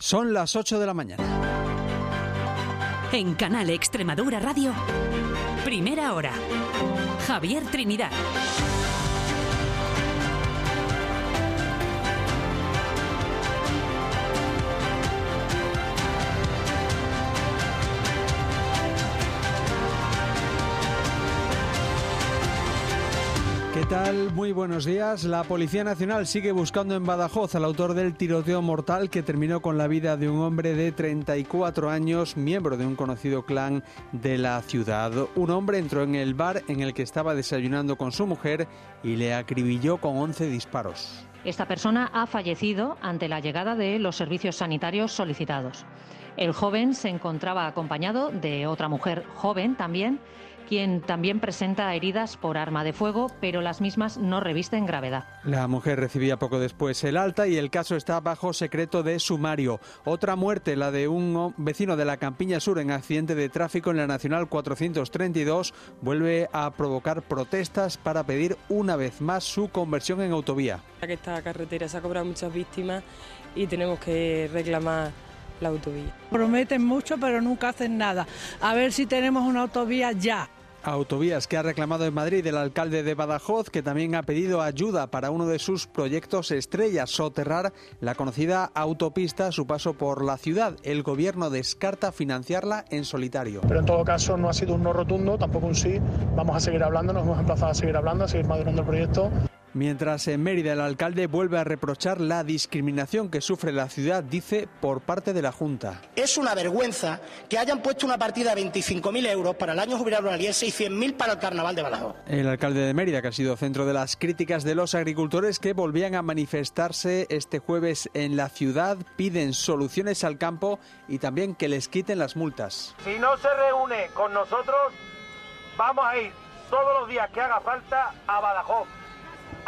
Son las 8 de la mañana. En Canal Extremadura Radio, primera hora. Javier Trinidad. Tal? Muy buenos días. La Policía Nacional sigue buscando en Badajoz al autor del tiroteo mortal que terminó con la vida de un hombre de 34 años, miembro de un conocido clan de la ciudad. Un hombre entró en el bar en el que estaba desayunando con su mujer y le acribilló con 11 disparos. Esta persona ha fallecido ante la llegada de los servicios sanitarios solicitados. El joven se encontraba acompañado de otra mujer joven también quien también presenta heridas por arma de fuego, pero las mismas no revisten gravedad. La mujer recibía poco después el alta y el caso está bajo secreto de sumario. Otra muerte, la de un vecino de la Campiña Sur en accidente de tráfico en la Nacional 432, vuelve a provocar protestas para pedir una vez más su conversión en autovía. Esta carretera se ha cobrado muchas víctimas y tenemos que reclamar la autovía. Prometen mucho pero nunca hacen nada. A ver si tenemos una autovía ya. Autovías que ha reclamado en Madrid el alcalde de Badajoz, que también ha pedido ayuda para uno de sus proyectos estrella, soterrar la conocida autopista a su paso por la ciudad. El gobierno descarta financiarla en solitario. Pero en todo caso no ha sido un no rotundo, tampoco un sí. Vamos a seguir hablando, nos hemos emplazado a seguir hablando, a seguir madurando el proyecto. Mientras en Mérida el alcalde vuelve a reprochar la discriminación que sufre la ciudad, dice, por parte de la Junta. Es una vergüenza que hayan puesto una partida de 25.000 euros para el año jubilar aliense y 100.000 para el carnaval de Badajoz. El alcalde de Mérida, que ha sido centro de las críticas de los agricultores que volvían a manifestarse este jueves en la ciudad, piden soluciones al campo y también que les quiten las multas. Si no se reúne con nosotros, vamos a ir todos los días que haga falta a Badajoz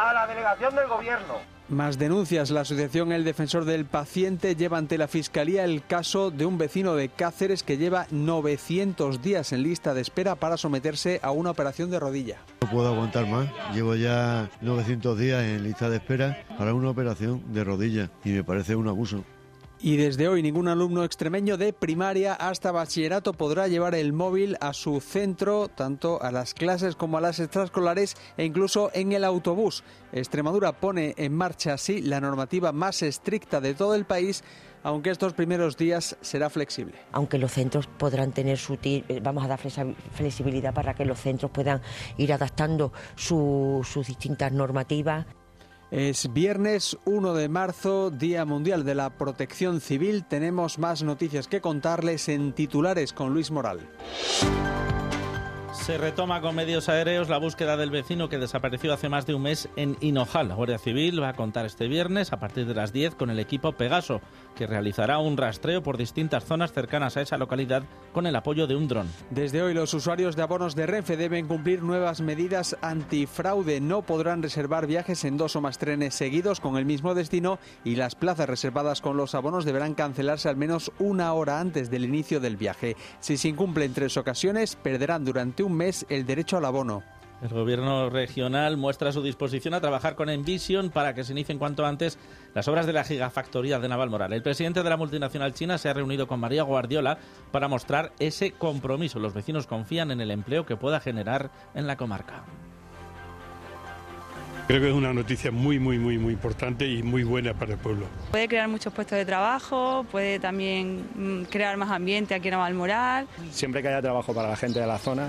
a la delegación del gobierno. Más denuncias. La asociación El Defensor del Paciente lleva ante la Fiscalía el caso de un vecino de Cáceres que lleva 900 días en lista de espera para someterse a una operación de rodilla. No puedo aguantar más. Llevo ya 900 días en lista de espera para una operación de rodilla y me parece un abuso. Y desde hoy ningún alumno extremeño de primaria hasta bachillerato podrá llevar el móvil a su centro, tanto a las clases como a las extraescolares e incluso en el autobús. Extremadura pone en marcha así la normativa más estricta de todo el país aunque estos primeros días será flexible. Aunque los centros podrán tener su... Vamos a dar flexibilidad para que los centros puedan ir adaptando sus distintas normativas. Es viernes 1 de marzo, Día Mundial de la Protección Civil. Tenemos más noticias que contarles en titulares con Luis Moral. Se retoma con medios aéreos la búsqueda del vecino que desapareció hace más de un mes en Hinojal. La Guardia Civil va a contar este viernes a partir de las 10 con el equipo Pegaso, que realizará un rastreo por distintas zonas cercanas a esa localidad con el apoyo de un dron. Desde hoy los usuarios de abonos de Renfe deben cumplir nuevas medidas antifraude. No podrán reservar viajes en dos o más trenes seguidos con el mismo destino y las plazas reservadas con los abonos deberán cancelarse al menos una hora antes del inicio del viaje. Si se incumplen tres ocasiones, perderán durante un mes el derecho al abono. El gobierno regional muestra su disposición a trabajar con Envision para que se inicien cuanto antes las obras de la gigafactoría de Navalmoral. El presidente de la multinacional china se ha reunido con María Guardiola para mostrar ese compromiso. Los vecinos confían en el empleo que pueda generar en la comarca. Creo que es una noticia muy, muy, muy, muy importante y muy buena para el pueblo. Puede crear muchos puestos de trabajo, puede también mm, crear más ambiente aquí en Navalmoral. Siempre que haya trabajo para la gente de la zona,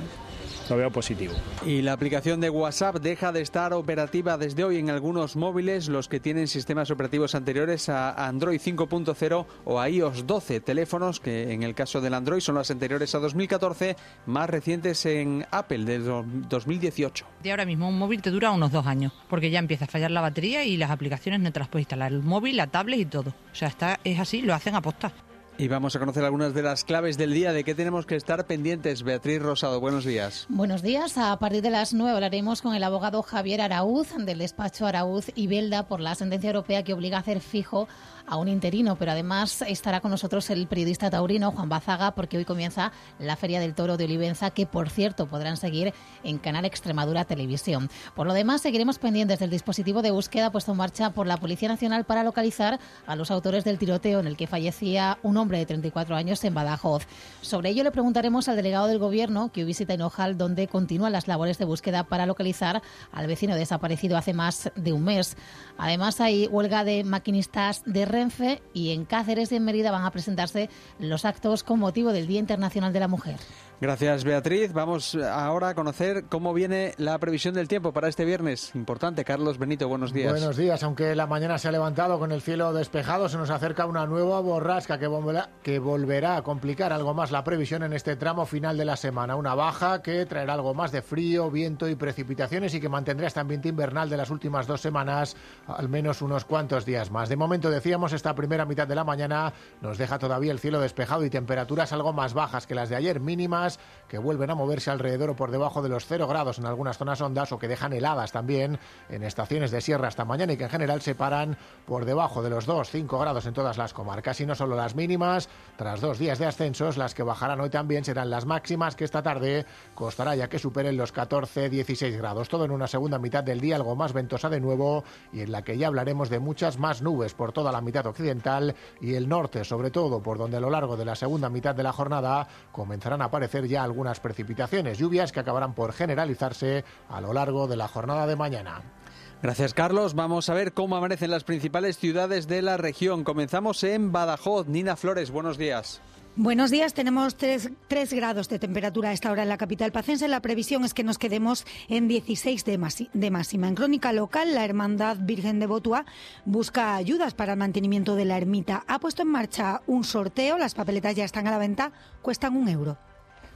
lo veo positivo. Y la aplicación de WhatsApp deja de estar operativa desde hoy en algunos móviles, los que tienen sistemas operativos anteriores a Android 5.0 o a iOS 12, teléfonos que en el caso del Android son las anteriores a 2014, más recientes en Apple de 2018. De ahora mismo un móvil te dura unos dos años, porque ya empieza a fallar la batería y las aplicaciones no te las puedes instalar, el móvil, la tablet y todo. O sea, está, es así, lo hacen a posta. Y vamos a conocer algunas de las claves del día de qué tenemos que estar pendientes. Beatriz Rosado, buenos días. Buenos días. A partir de las 9 hablaremos con el abogado Javier Araúz del despacho Araúz y Belda por la sentencia europea que obliga a hacer fijo a un interino, pero además estará con nosotros el periodista taurino Juan Bazaga porque hoy comienza la Feria del Toro de Olivenza que por cierto podrán seguir en Canal Extremadura Televisión. Por lo demás seguiremos pendientes del dispositivo de búsqueda puesto en marcha por la Policía Nacional para localizar a los autores del tiroteo en el que fallecía un hombre de 34 años en Badajoz. Sobre ello le preguntaremos al delegado del Gobierno que visita Hinojal donde continúan las labores de búsqueda para localizar al vecino desaparecido hace más de un mes. Además hay huelga de maquinistas de Renfe y en Cáceres y en Mérida van a presentarse los actos con motivo del Día Internacional de la Mujer. Gracias, Beatriz. Vamos ahora a conocer cómo viene la previsión del tiempo para este viernes. Importante, Carlos Benito, buenos días. Buenos días. Aunque la mañana se ha levantado con el cielo despejado, se nos acerca una nueva borrasca que volverá, que volverá a complicar algo más la previsión en este tramo final de la semana. Una baja que traerá algo más de frío, viento y precipitaciones y que mantendrá este ambiente invernal de las últimas dos semanas, al menos unos cuantos días más. De momento, decíamos, esta primera mitad de la mañana nos deja todavía el cielo despejado y temperaturas algo más bajas que las de ayer, mínimas que vuelven a moverse alrededor o por debajo de los 0 grados en algunas zonas hondas o que dejan heladas también en estaciones de sierra hasta mañana y que en general se paran por debajo de los 2-5 grados en todas las comarcas. Y no solo las mínimas, tras dos días de ascensos, las que bajarán hoy también serán las máximas que esta tarde costará ya que superen los 14-16 grados. Todo en una segunda mitad del día, algo más ventosa de nuevo y en la que ya hablaremos de muchas más nubes por toda la mitad occidental y el norte, sobre todo por donde a lo largo de la segunda mitad de la jornada comenzarán a aparecer ya algunas precipitaciones, lluvias que acabarán por generalizarse a lo largo de la jornada de mañana. Gracias, Carlos. Vamos a ver cómo amanecen las principales ciudades de la región. Comenzamos en Badajoz. Nina Flores, buenos días. Buenos días, tenemos 3, grados de temperatura a esta hora en la capital pacense. La previsión es que nos quedemos en 16 de, de, máxima. En crónica local, la Hermandad Virgen de Botua busca ayudas para el mantenimiento de la ermita. Ha puesto en marcha un sorteo, las papeletas ya están a la venta, cuestan un euro.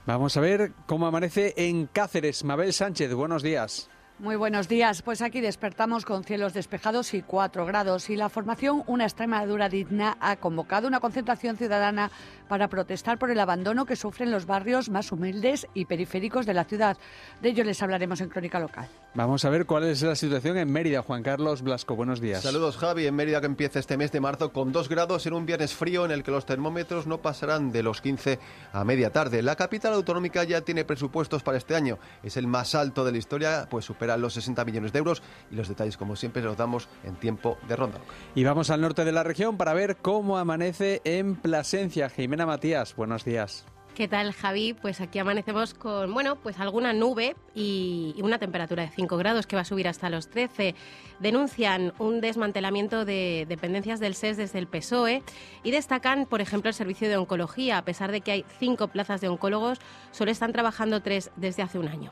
Vamos a ver cómo amanece en Cáceres. Mabel Sánchez, buenos días. Muy buenos días. Pues aquí despertamos con cielos despejados y 4 grados. Y la formación Una Extremadura Digna ha convocado una concentración ciudadana para protestar por el abandono que sufren los barrios más humildes y periféricos de la ciudad. De ello les hablaremos en Crónica Local. Vamos a ver cuál es la situación en Mérida. Juan Carlos Blasco, buenos días. Saludos, Javi. En Mérida que empieza este mes de marzo con 2 grados en un viernes frío en el que los termómetros no pasarán de los 15 a media tarde. La capital autonómica ya tiene presupuestos para este año. Es el más alto de la historia, pues supera los 60 millones de euros. Y los detalles, como siempre, los damos en tiempo de ronda. Y vamos al norte de la región para ver cómo amanece en Plasencia. Jimena Matías, buenos días. ¿Qué tal, Javi? Pues aquí amanecemos con, bueno, pues alguna nube y una temperatura de 5 grados que va a subir hasta los 13. Denuncian un desmantelamiento de dependencias del SES desde el PSOE y destacan, por ejemplo, el servicio de oncología. A pesar de que hay cinco plazas de oncólogos, solo están trabajando tres desde hace un año.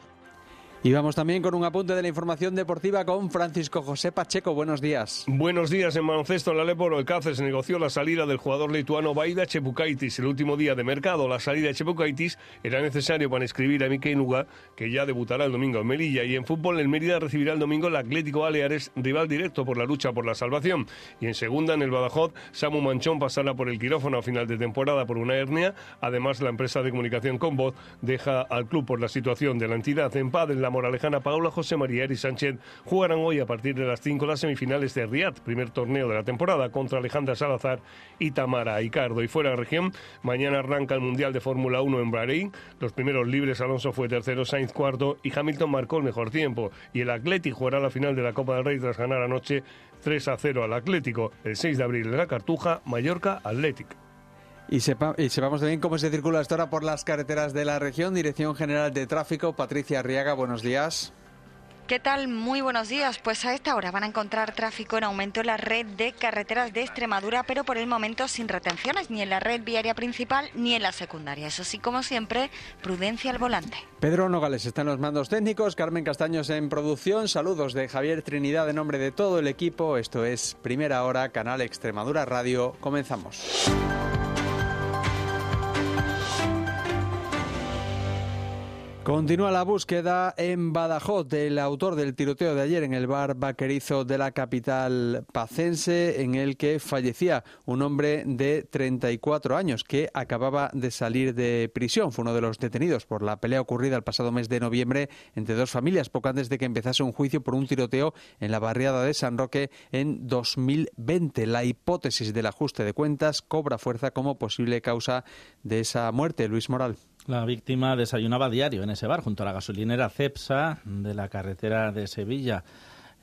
Y vamos también con un apunte de la información deportiva con Francisco José Pacheco. Buenos días. Buenos días. En baloncesto, en la Leporo, el Cáceres negoció la salida del jugador lituano Baida Chepukaitis el último día de mercado. La salida de Chepukaitis era necesario para inscribir a Mikel Nuga, que ya debutará el domingo en Melilla. Y en fútbol, el Mérida recibirá el domingo el Atlético Baleares, rival directo por la lucha por la salvación. Y en segunda, en el Badajoz, Samu Manchón pasará por el quirófano a final de temporada por una hernia. Además, la empresa de comunicación Convoz deja al club por la situación de la entidad. En paz, en la moralejana Paula José María y Sánchez jugarán hoy a partir de las 5 las semifinales de Riad, primer torneo de la temporada, contra Alejandra Salazar y Tamara Icardo. Y fuera de región, mañana arranca el Mundial de Fórmula 1 en Bahrein. Los primeros libres, Alonso fue tercero, Sainz cuarto y Hamilton marcó el mejor tiempo. Y el Atlético jugará la final de la Copa del Rey tras ganar anoche 3 a 0 al Atlético. El 6 de abril en la Cartuja, Mallorca Atlético. Y, sepa, y sepamos también cómo se circula esta hora por las carreteras de la región. Dirección General de Tráfico, Patricia Arriaga, buenos días. ¿Qué tal? Muy buenos días. Pues a esta hora van a encontrar tráfico en aumento en la red de carreteras de Extremadura, pero por el momento sin retenciones ni en la red viaria principal ni en la secundaria. Eso sí, como siempre, prudencia al volante. Pedro Nogales está en los mandos técnicos, Carmen Castaños en producción. Saludos de Javier Trinidad en nombre de todo el equipo. Esto es Primera Hora, Canal Extremadura Radio. Comenzamos. Continúa la búsqueda en Badajoz del autor del tiroteo de ayer en el bar vaquerizo de la capital pacense, en el que fallecía un hombre de 34 años que acababa de salir de prisión. Fue uno de los detenidos por la pelea ocurrida el pasado mes de noviembre entre dos familias, poco antes de que empezase un juicio por un tiroteo en la barriada de San Roque en 2020. La hipótesis del ajuste de cuentas cobra fuerza como posible causa de esa muerte. Luis Moral. La víctima desayunaba diario en ese bar junto a la gasolinera Cepsa de la carretera de Sevilla.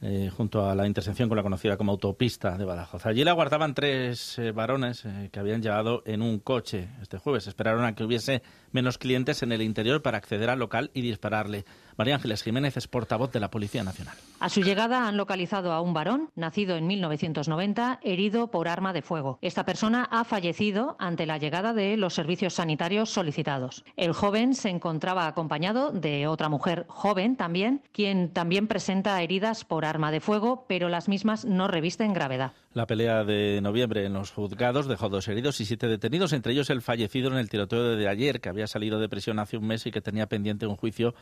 Eh, junto a la intersección con la conocida como autopista de Badajoz. Allí la aguardaban tres eh, varones eh, que habían llegado en un coche este jueves. Esperaron a que hubiese menos clientes en el interior para acceder al local y dispararle. María Ángeles Jiménez es portavoz de la Policía Nacional. A su llegada han localizado a un varón, nacido en 1990, herido por arma de fuego. Esta persona ha fallecido ante la llegada de los servicios sanitarios solicitados. El joven se encontraba acompañado de otra mujer joven también, quien también presenta heridas por arma de fuego, pero las mismas no revisten gravedad. La pelea de noviembre en los juzgados dejó dos heridos y siete detenidos, entre ellos el fallecido en el tiroteo de ayer, que había salido de prisión hace un mes y que tenía pendiente un juicio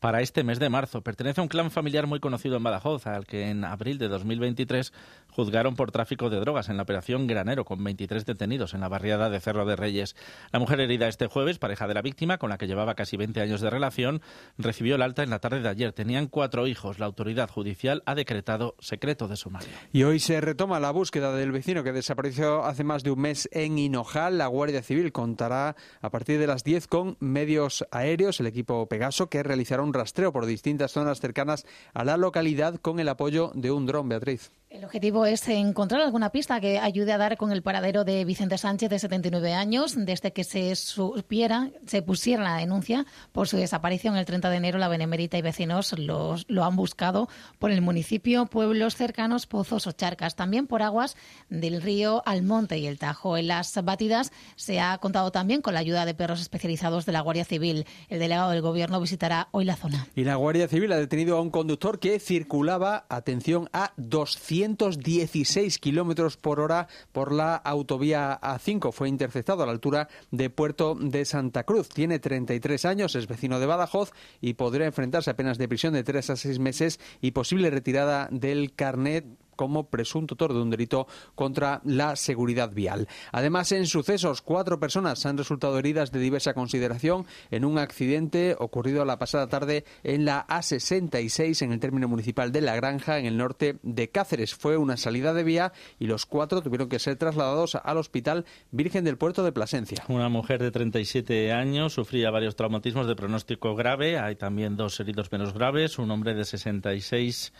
para este mes de marzo. Pertenece a un clan familiar muy conocido en Badajoz, al que en abril de 2023 juzgaron por tráfico de drogas en la operación Granero, con 23 detenidos en la barriada de Cerro de Reyes. La mujer herida este jueves, pareja de la víctima, con la que llevaba casi 20 años de relación, recibió el alta en la tarde de ayer. Tenían cuatro hijos. La autoridad judicial ha decretado secreto de sumario. Y hoy se retoma la búsqueda del vecino que desapareció hace más de un mes en Hinojal. La Guardia Civil contará a partir de las 10 con medios aéreos, el equipo Pegaso, que realizará un rastreo por distintas zonas cercanas a la localidad con el apoyo de un dron, Beatriz. El objetivo es encontrar alguna pista que ayude a dar con el paradero de Vicente Sánchez, de 79 años, desde que se supiera, se pusiera la denuncia por su desaparición el 30 de enero. La Benemérita y vecinos los, lo han buscado por el municipio, pueblos cercanos, pozos o charcas, también por aguas del río Almonte y el Tajo. En las batidas se ha contado también con la ayuda de perros especializados de la Guardia Civil. El delegado del Gobierno visitará hoy la zona. Y la Guardia Civil ha detenido a un conductor que circulaba, atención, a 200 216 kilómetros por hora por la autovía A5. Fue interceptado a la altura de Puerto de Santa Cruz. Tiene 33 años, es vecino de Badajoz y podría enfrentarse a penas de prisión de 3 a 6 meses y posible retirada del carnet como presunto autor de un delito contra la seguridad vial. Además, en sucesos, cuatro personas han resultado heridas de diversa consideración en un accidente ocurrido la pasada tarde en la A66 en el término municipal de La Granja, en el norte de Cáceres. Fue una salida de vía y los cuatro tuvieron que ser trasladados al Hospital Virgen del Puerto de Plasencia. Una mujer de 37 años sufría varios traumatismos de pronóstico grave. Hay también dos heridos menos graves. Un hombre de 66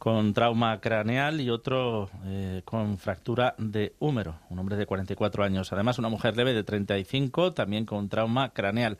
con trauma craneal y otro eh, con fractura de húmero, un hombre de 44 años. Además, una mujer leve de 35, también con trauma craneal.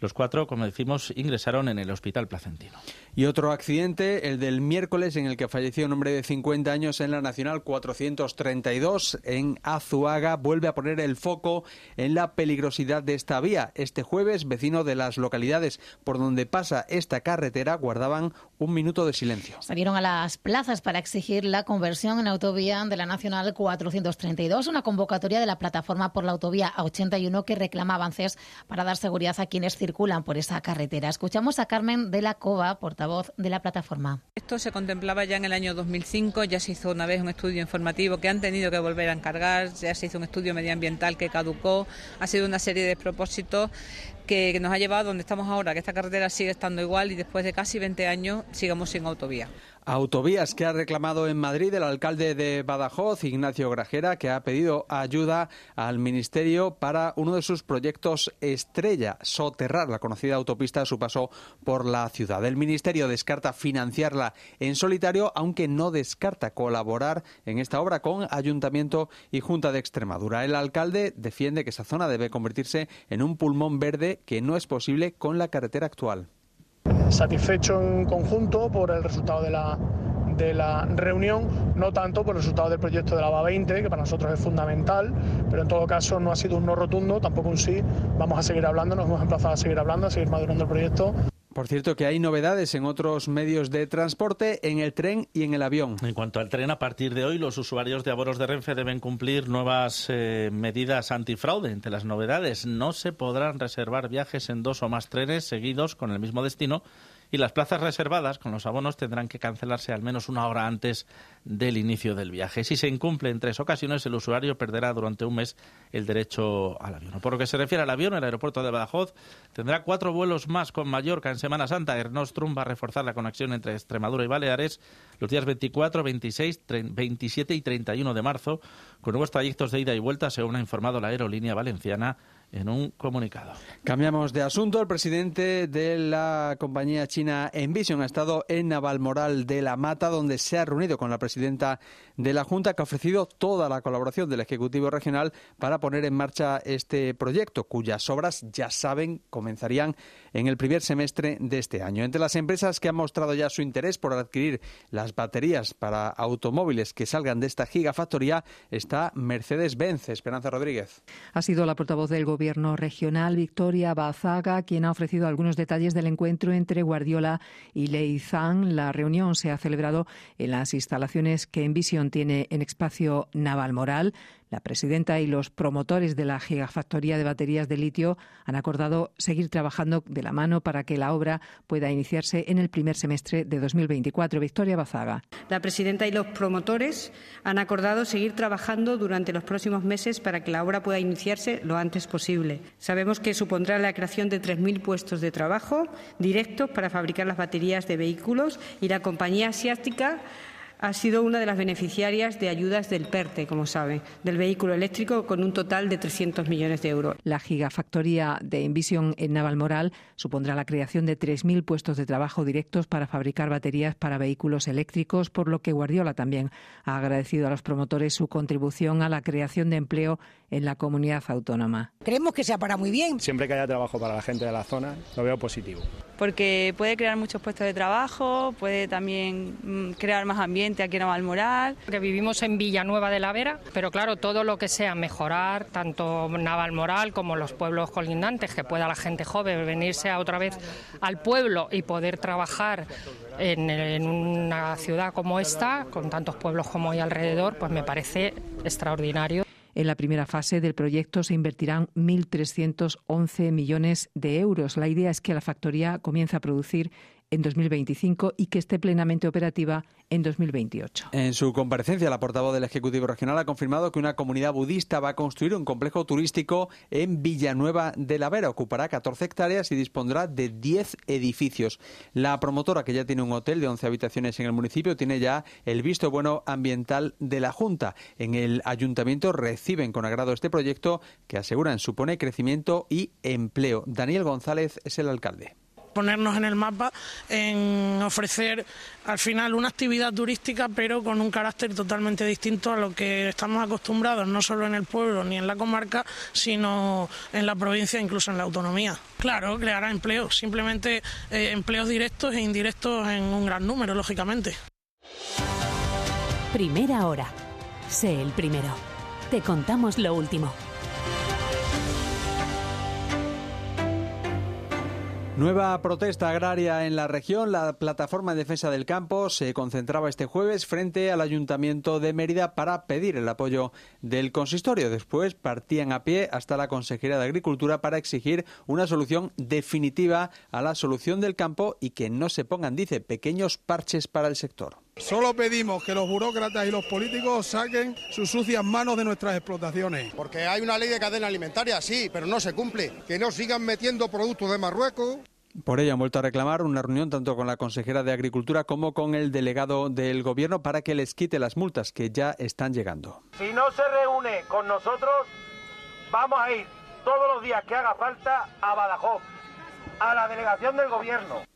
Los cuatro, como decimos, ingresaron en el hospital placentino. Y otro accidente, el del miércoles, en el que falleció un hombre de 50 años en la Nacional 432 en Azuaga, vuelve a poner el foco en la peligrosidad de esta vía. Este jueves, vecinos de las localidades por donde pasa esta carretera guardaban un minuto de silencio. Salieron a las plazas para exigir la conversión en autovía de la Nacional 432, una convocatoria de la plataforma por la autovía A81 que reclama avances para dar seguridad a quienes circulan por esa carretera. Escuchamos a Carmen de la Cova, por voz de la plataforma. Esto se contemplaba ya en el año 2005, ya se hizo una vez un estudio informativo que han tenido que volver a encargar, ya se hizo un estudio medioambiental que caducó, ha sido una serie de propósitos que nos ha llevado a donde estamos ahora, que esta carretera sigue estando igual y después de casi 20 años sigamos sin autovía. Autovías que ha reclamado en Madrid el alcalde de Badajoz, Ignacio Grajera, que ha pedido ayuda al Ministerio para uno de sus proyectos estrella, soterrar la conocida autopista a su paso por la ciudad. El Ministerio descarta financiarla en solitario, aunque no descarta colaborar en esta obra con Ayuntamiento y Junta de Extremadura. El alcalde defiende que esa zona debe convertirse en un pulmón verde que no es posible con la carretera actual satisfecho en conjunto por el resultado de la, de la reunión, no tanto por el resultado del proyecto de la VA 20, que para nosotros es fundamental, pero en todo caso no ha sido un no rotundo, tampoco un sí. Vamos a seguir hablando, nos hemos emplazado a seguir hablando, a seguir madurando el proyecto. Por cierto, que hay novedades en otros medios de transporte, en el tren y en el avión. En cuanto al tren, a partir de hoy, los usuarios de abonos de Renfe deben cumplir nuevas eh, medidas antifraude. Entre las novedades, no se podrán reservar viajes en dos o más trenes seguidos con el mismo destino y las plazas reservadas con los abonos tendrán que cancelarse al menos una hora antes del inicio del viaje. Si se incumple en tres ocasiones, el usuario perderá durante un mes el derecho al avión. Por lo que se refiere al avión, el aeropuerto de Badajoz tendrá cuatro vuelos más con Mallorca en Semana Santa. Air Nostrum va a reforzar la conexión entre Extremadura y Baleares los días 24, 26, 27 y 31 de marzo, con nuevos trayectos de ida y vuelta, según ha informado la aerolínea valenciana en un comunicado. Cambiamos de asunto. El presidente de la compañía china Envision ha estado en Navalmoral de la Mata, donde se ha reunido con la presidenta de la Junta, que ha ofrecido toda la colaboración del Ejecutivo Regional para poner en marcha este proyecto, cuyas obras, ya saben, comenzarían en el primer semestre de este año. Entre las empresas que han mostrado ya su interés por adquirir las baterías para automóviles que salgan de esta gigafactoría está Mercedes-Benz. Esperanza Rodríguez. Ha sido la portavoz del Gobierno regional, Victoria Bazaga, quien ha ofrecido algunos detalles del encuentro entre Guardiola y Leizán. La reunión se ha celebrado en las instalaciones que Envision tiene en espacio Naval Moral. La presidenta y los promotores de la gigafactoría de baterías de litio han acordado seguir trabajando de la mano para que la obra pueda iniciarse en el primer semestre de 2024. Victoria Bazaga. La presidenta y los promotores han acordado seguir trabajando durante los próximos meses para que la obra pueda iniciarse lo antes posible. Sabemos que supondrá la creación de 3.000 puestos de trabajo directos para fabricar las baterías de vehículos y la compañía asiática ha sido una de las beneficiarias de ayudas del PERTE, como sabe, del vehículo eléctrico, con un total de 300 millones de euros. La gigafactoría de Envision en Navalmoral supondrá la creación de 3.000 puestos de trabajo directos para fabricar baterías para vehículos eléctricos, por lo que Guardiola también ha agradecido a los promotores su contribución a la creación de empleo en la comunidad autónoma. Creemos que se ha para muy bien. Siempre que haya trabajo para la gente de la zona, lo veo positivo. Porque puede crear muchos puestos de trabajo, puede también mm, crear más ambiente aquí en Navalmoral. Que vivimos en Villanueva de la Vera, pero claro, todo lo que sea mejorar, tanto Navalmoral como los pueblos colindantes, que pueda la gente joven venirse a otra vez al pueblo y poder trabajar en, en una ciudad como esta, con tantos pueblos como hay alrededor, pues me parece extraordinario. En la primera fase del proyecto se invertirán 1.311 millones de euros. La idea es que la factoría comience a producir en 2025 y que esté plenamente operativa en 2028. En su comparecencia, la portavoz del Ejecutivo Regional ha confirmado que una comunidad budista va a construir un complejo turístico en Villanueva de la Vera. Ocupará 14 hectáreas y dispondrá de 10 edificios. La promotora, que ya tiene un hotel de 11 habitaciones en el municipio, tiene ya el visto bueno ambiental de la Junta. En el ayuntamiento reciben con agrado este proyecto que aseguran supone crecimiento y empleo. Daniel González es el alcalde ponernos en el mapa en ofrecer al final una actividad turística pero con un carácter totalmente distinto a lo que estamos acostumbrados no solo en el pueblo ni en la comarca sino en la provincia incluso en la autonomía. Claro, creará empleos, simplemente eh, empleos directos e indirectos en un gran número, lógicamente. Primera hora. Sé el primero. Te contamos lo último. Nueva protesta agraria en la región. La plataforma de defensa del campo se concentraba este jueves frente al Ayuntamiento de Mérida para pedir el apoyo del consistorio. Después partían a pie hasta la Consejería de Agricultura para exigir una solución definitiva a la solución del campo y que no se pongan, dice, pequeños parches para el sector. Solo pedimos que los burócratas y los políticos saquen sus sucias manos de nuestras explotaciones. Porque hay una ley de cadena alimentaria, sí, pero no se cumple. Que no sigan metiendo productos de Marruecos. Por ello han vuelto a reclamar una reunión tanto con la consejera de Agricultura como con el delegado del Gobierno para que les quite las multas que ya están llegando. Si no se reúne con nosotros, vamos a ir todos los días que haga falta a Badajoz, a la delegación del Gobierno.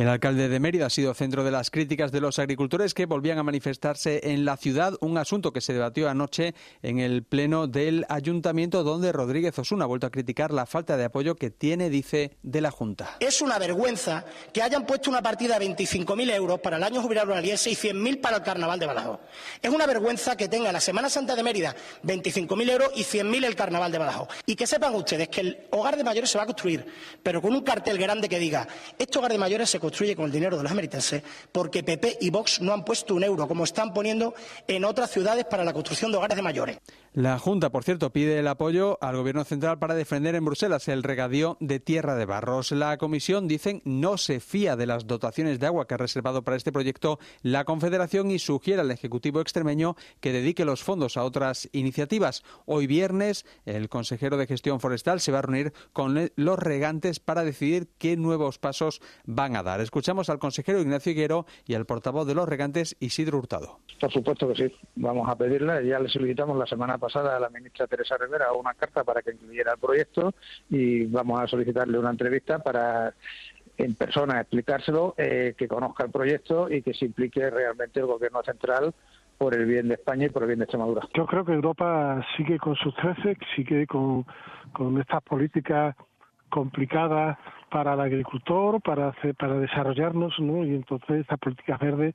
El alcalde de Mérida ha sido centro de las críticas de los agricultores que volvían a manifestarse en la ciudad, un asunto que se debatió anoche en el pleno del ayuntamiento donde Rodríguez Osuna ha vuelto a criticar la falta de apoyo que tiene, dice, de la Junta. Es una vergüenza que hayan puesto una partida de 25.000 euros para el año jubilar ruraliense y 100.000 para el carnaval de Badajoz. Es una vergüenza que tenga la Semana Santa de Mérida 25.000 euros y 100.000 el carnaval de Badajoz. Y que sepan ustedes que el hogar de mayores se va a construir, pero con un cartel grande que diga, este hogar de mayores se construye con el dinero de los ameritenses porque PP y Vox no han puesto un euro, como están poniendo en otras ciudades para la construcción de hogares de mayores. La Junta, por cierto, pide el apoyo al Gobierno central para defender en Bruselas el regadío de Tierra de Barros. La Comisión, dicen, no se fía de las dotaciones de agua que ha reservado para este proyecto la Confederación y sugiere al Ejecutivo extremeño que dedique los fondos a otras iniciativas. Hoy viernes, el consejero de Gestión Forestal se va a reunir con los regantes para decidir qué nuevos pasos van a dar. Escuchamos al consejero Ignacio Higuero y al portavoz de los regantes, Isidro Hurtado. Por supuesto que sí. Vamos a pedirle, ya le solicitamos la semana pasada la ministra Teresa Rivera una carta para que incluyera el proyecto y vamos a solicitarle una entrevista para en persona explicárselo, eh, que conozca el proyecto y que se implique realmente el Gobierno central por el bien de España y por el bien de Extremadura. Yo creo que Europa sigue con sus trece, sigue con, con estas políticas complicadas para el agricultor, para hacer, para desarrollarnos, ¿no? Y entonces esta política verde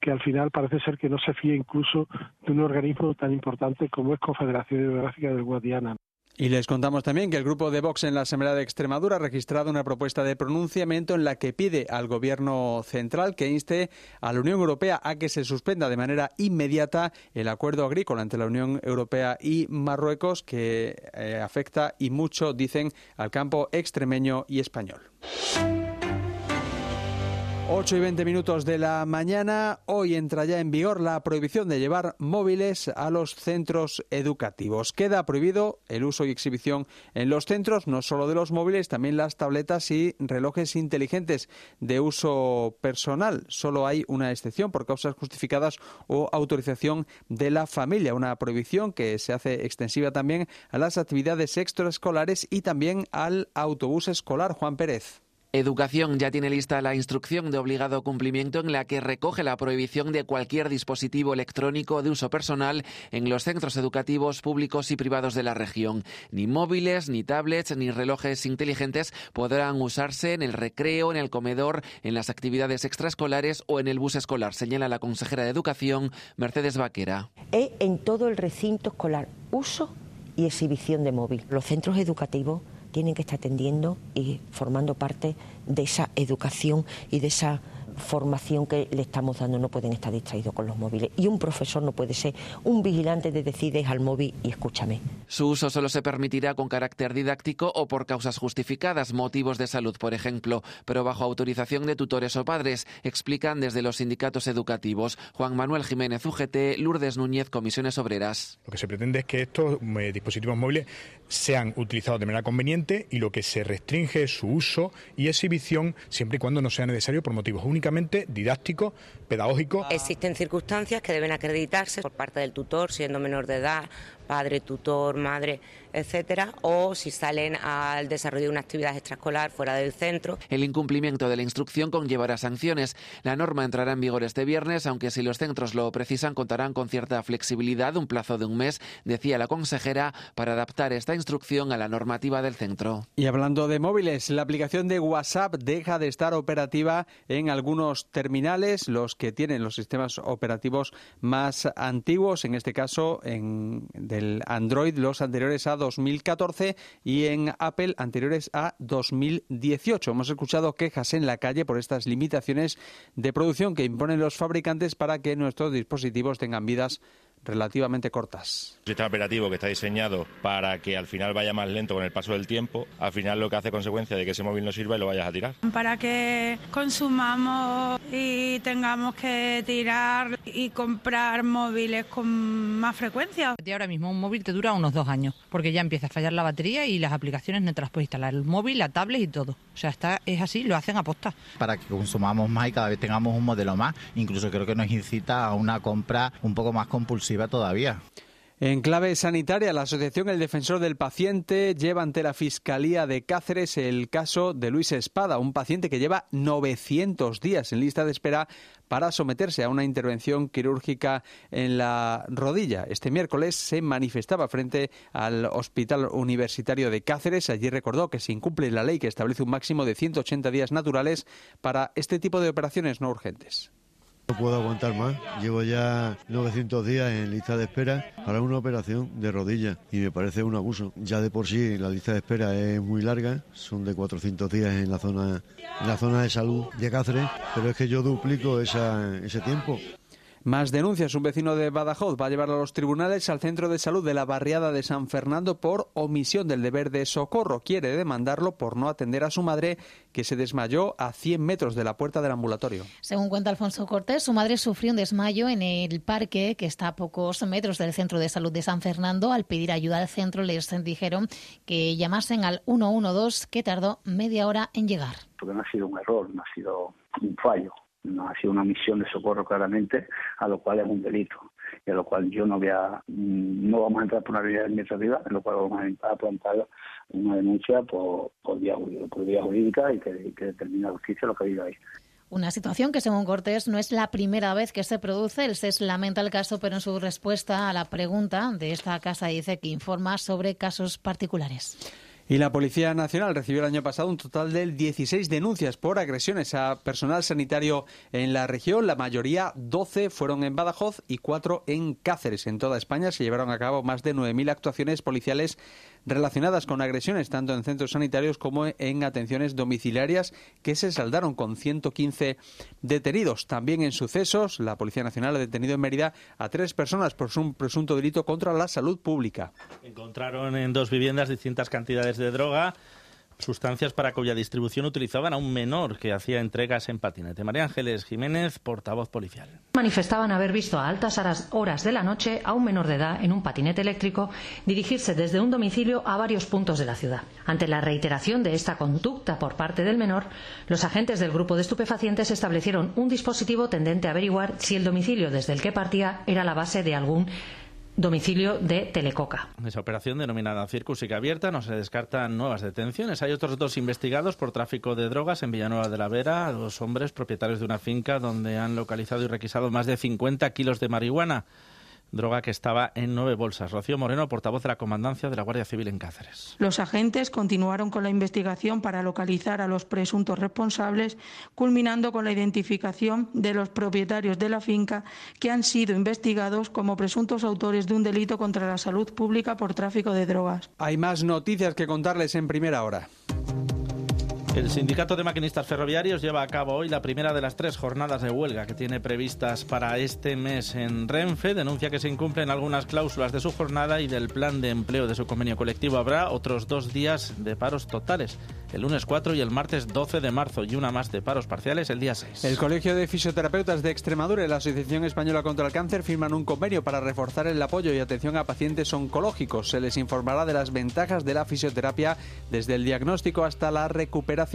que al final parece ser que no se fía incluso de un organismo tan importante como es Confederación Hidrográfica del Guadiana. Y les contamos también que el grupo de Vox en la Asamblea de Extremadura ha registrado una propuesta de pronunciamiento en la que pide al Gobierno central que inste a la Unión Europea a que se suspenda de manera inmediata el acuerdo agrícola entre la Unión Europea y Marruecos que eh, afecta y mucho, dicen, al campo extremeño y español. 8 y 20 minutos de la mañana. Hoy entra ya en vigor la prohibición de llevar móviles a los centros educativos. Queda prohibido el uso y exhibición en los centros, no solo de los móviles, también las tabletas y relojes inteligentes de uso personal. Solo hay una excepción por causas justificadas o autorización de la familia. Una prohibición que se hace extensiva también a las actividades extraescolares y también al autobús escolar. Juan Pérez. Educación ya tiene lista la instrucción de obligado cumplimiento en la que recoge la prohibición de cualquier dispositivo electrónico de uso personal en los centros educativos públicos y privados de la región. Ni móviles, ni tablets, ni relojes inteligentes podrán usarse en el recreo, en el comedor, en las actividades extraescolares o en el bus escolar, señala la consejera de Educación, Mercedes Vaquera. Es en todo el recinto escolar uso y exhibición de móvil. Los centros educativos tienen que estar atendiendo y formando parte de esa educación y de esa formación que le estamos dando no pueden estar distraídos con los móviles. Y un profesor no puede ser un vigilante de decides al móvil y escúchame. Su uso solo se permitirá con carácter didáctico o por causas justificadas, motivos de salud, por ejemplo, pero bajo autorización de tutores o padres, explican desde los sindicatos educativos. Juan Manuel Jiménez, UGT, Lourdes Núñez, Comisiones Obreras. Lo que se pretende es que estos eh, dispositivos móviles sean utilizados de manera conveniente y lo que se restringe es su uso y exhibición siempre y cuando no sea necesario por motivos únicamente didácticos, pedagógicos. Existen circunstancias que deben acreditarse por parte del tutor, siendo menor de edad, padre, tutor, madre, etcétera, o si salen al desarrollo de una actividad extraescolar fuera del centro. El incumplimiento de la instrucción conllevará sanciones. La norma entrará en vigor este viernes, aunque si los centros lo precisan contarán con cierta flexibilidad, un plazo de un mes, decía la consejera, para adaptar esta instrucción a la normativa del centro. Y hablando de móviles, la aplicación de WhatsApp deja de estar operativa en algunos terminales, los que tienen los sistemas operativos más antiguos, en este caso en del Android los anteriores a 2014 y en Apple anteriores a 2018. Hemos escuchado quejas en la calle por estas limitaciones de producción que imponen los fabricantes para que nuestros dispositivos tengan vidas relativamente cortas. Un sistema operativo que está diseñado para que al final vaya más lento con el paso del tiempo, al final lo que hace consecuencia de que ese móvil no sirva y lo vayas a tirar. Para que consumamos y tengamos que tirar y comprar móviles con más frecuencia. Y ahora mismo un móvil te dura unos dos años, porque ya empieza a fallar la batería y las aplicaciones no te las puedes instalar, el móvil, la tablet y todo. O sea, está, es así, lo hacen a posta. Para que consumamos más y cada vez tengamos un modelo más, incluso creo que nos incita a una compra un poco más compulsiva todavía. En clave sanitaria, la Asociación El Defensor del Paciente lleva ante la Fiscalía de Cáceres el caso de Luis Espada, un paciente que lleva 900 días en lista de espera para someterse a una intervención quirúrgica en la rodilla. Este miércoles se manifestaba frente al Hospital Universitario de Cáceres. Allí recordó que se incumple la ley que establece un máximo de 180 días naturales para este tipo de operaciones no urgentes. No puedo aguantar más. Llevo ya 900 días en lista de espera para una operación de rodilla y me parece un abuso. Ya de por sí la lista de espera es muy larga, son de 400 días en la zona, en la zona de salud de Cáceres, pero es que yo duplico ese tiempo. Más denuncias. Un vecino de Badajoz va a llevar a los tribunales al centro de salud de la barriada de San Fernando por omisión del deber de socorro. Quiere demandarlo por no atender a su madre que se desmayó a 100 metros de la puerta del ambulatorio. Según cuenta Alfonso Cortés, su madre sufrió un desmayo en el parque que está a pocos metros del centro de salud de San Fernando. Al pedir ayuda al centro les dijeron que llamasen al 112 que tardó media hora en llegar. Porque no ha sido un error, no ha sido un fallo no ha sido una misión de socorro claramente, a lo cual es un delito y a lo cual yo no voy a, mm, no vamos a entrar por una vía administrativa, en lo cual vamos a plantar una denuncia por, por, vía, jurídica y que, que determine la justicia lo que diga ahí. Una situación que, según Cortés, no es la primera vez que se produce. El SES lamenta el caso, pero en su respuesta a la pregunta de esta casa dice que informa sobre casos particulares. Y la Policía Nacional recibió el año pasado un total de 16 denuncias por agresiones a personal sanitario en la región. La mayoría, 12, fueron en Badajoz y 4 en Cáceres. En toda España se llevaron a cabo más de 9.000 actuaciones policiales relacionadas con agresiones tanto en centros sanitarios como en atenciones domiciliarias que se saldaron con 115 detenidos. También en sucesos, la Policía Nacional ha detenido en Mérida a tres personas por un presunto delito contra la salud pública. Encontraron en dos viviendas distintas cantidades de droga sustancias para cuya distribución utilizaban a un menor que hacía entregas en patinete. María Ángeles Jiménez, portavoz policial. Manifestaban haber visto a altas horas de la noche a un menor de edad en un patinete eléctrico dirigirse desde un domicilio a varios puntos de la ciudad. Ante la reiteración de esta conducta por parte del menor, los agentes del grupo de estupefacientes establecieron un dispositivo tendente a averiguar si el domicilio desde el que partía era la base de algún domicilio de Telecoca. Esa operación denominada Circus sigue abierta, no se descartan nuevas detenciones. Hay otros dos investigados por tráfico de drogas en Villanueva de la Vera, dos hombres propietarios de una finca donde han localizado y requisado más de 50 kilos de marihuana droga que estaba en nueve bolsas. Rocío Moreno, portavoz de la Comandancia de la Guardia Civil en Cáceres. Los agentes continuaron con la investigación para localizar a los presuntos responsables, culminando con la identificación de los propietarios de la finca que han sido investigados como presuntos autores de un delito contra la salud pública por tráfico de drogas. Hay más noticias que contarles en primera hora. El Sindicato de Maquinistas Ferroviarios lleva a cabo hoy la primera de las tres jornadas de huelga que tiene previstas para este mes en Renfe. Denuncia que se incumplen algunas cláusulas de su jornada y del plan de empleo de su convenio colectivo. Habrá otros dos días de paros totales, el lunes 4 y el martes 12 de marzo, y una más de paros parciales el día 6. El Colegio de Fisioterapeutas de Extremadura y la Asociación Española contra el Cáncer firman un convenio para reforzar el apoyo y atención a pacientes oncológicos. Se les informará de las ventajas de la fisioterapia desde el diagnóstico hasta la recuperación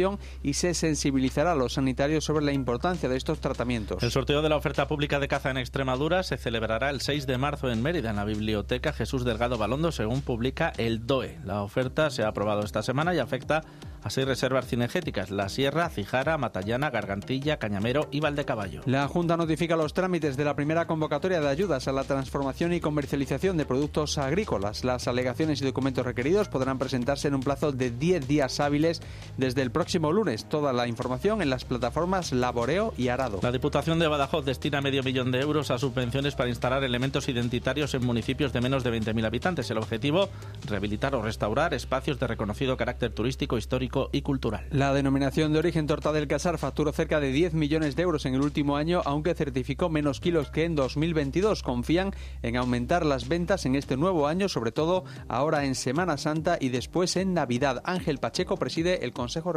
y se sensibilizará a los sanitarios sobre la importancia de estos tratamientos. El sorteo de la oferta pública de caza en Extremadura se celebrará el 6 de marzo en Mérida, en la Biblioteca Jesús Delgado Balondo, según publica el DOE. La oferta se ha aprobado esta semana y afecta a seis reservas cinegéticas, La Sierra, Cijara, Matallana, Gargantilla, Cañamero y Valdecaballo. La Junta notifica los trámites de la primera convocatoria de ayudas a la transformación y comercialización de productos agrícolas. Las alegaciones y documentos requeridos podrán presentarse en un plazo de 10 días hábiles desde el próximo lunes. Toda la información en las plataformas Laboreo y Arado. La Diputación de Badajoz destina medio millón de euros a subvenciones para instalar elementos identitarios en municipios de menos de 20.000 habitantes. El objetivo, rehabilitar o restaurar espacios de reconocido carácter turístico, histórico y cultural. La denominación de origen Torta del Casar facturó cerca de 10 millones de euros en el último año, aunque certificó menos kilos que en 2022. Confían en aumentar las ventas en este nuevo año, sobre todo ahora en Semana Santa y después en Navidad. Ángel Pacheco preside el Consejo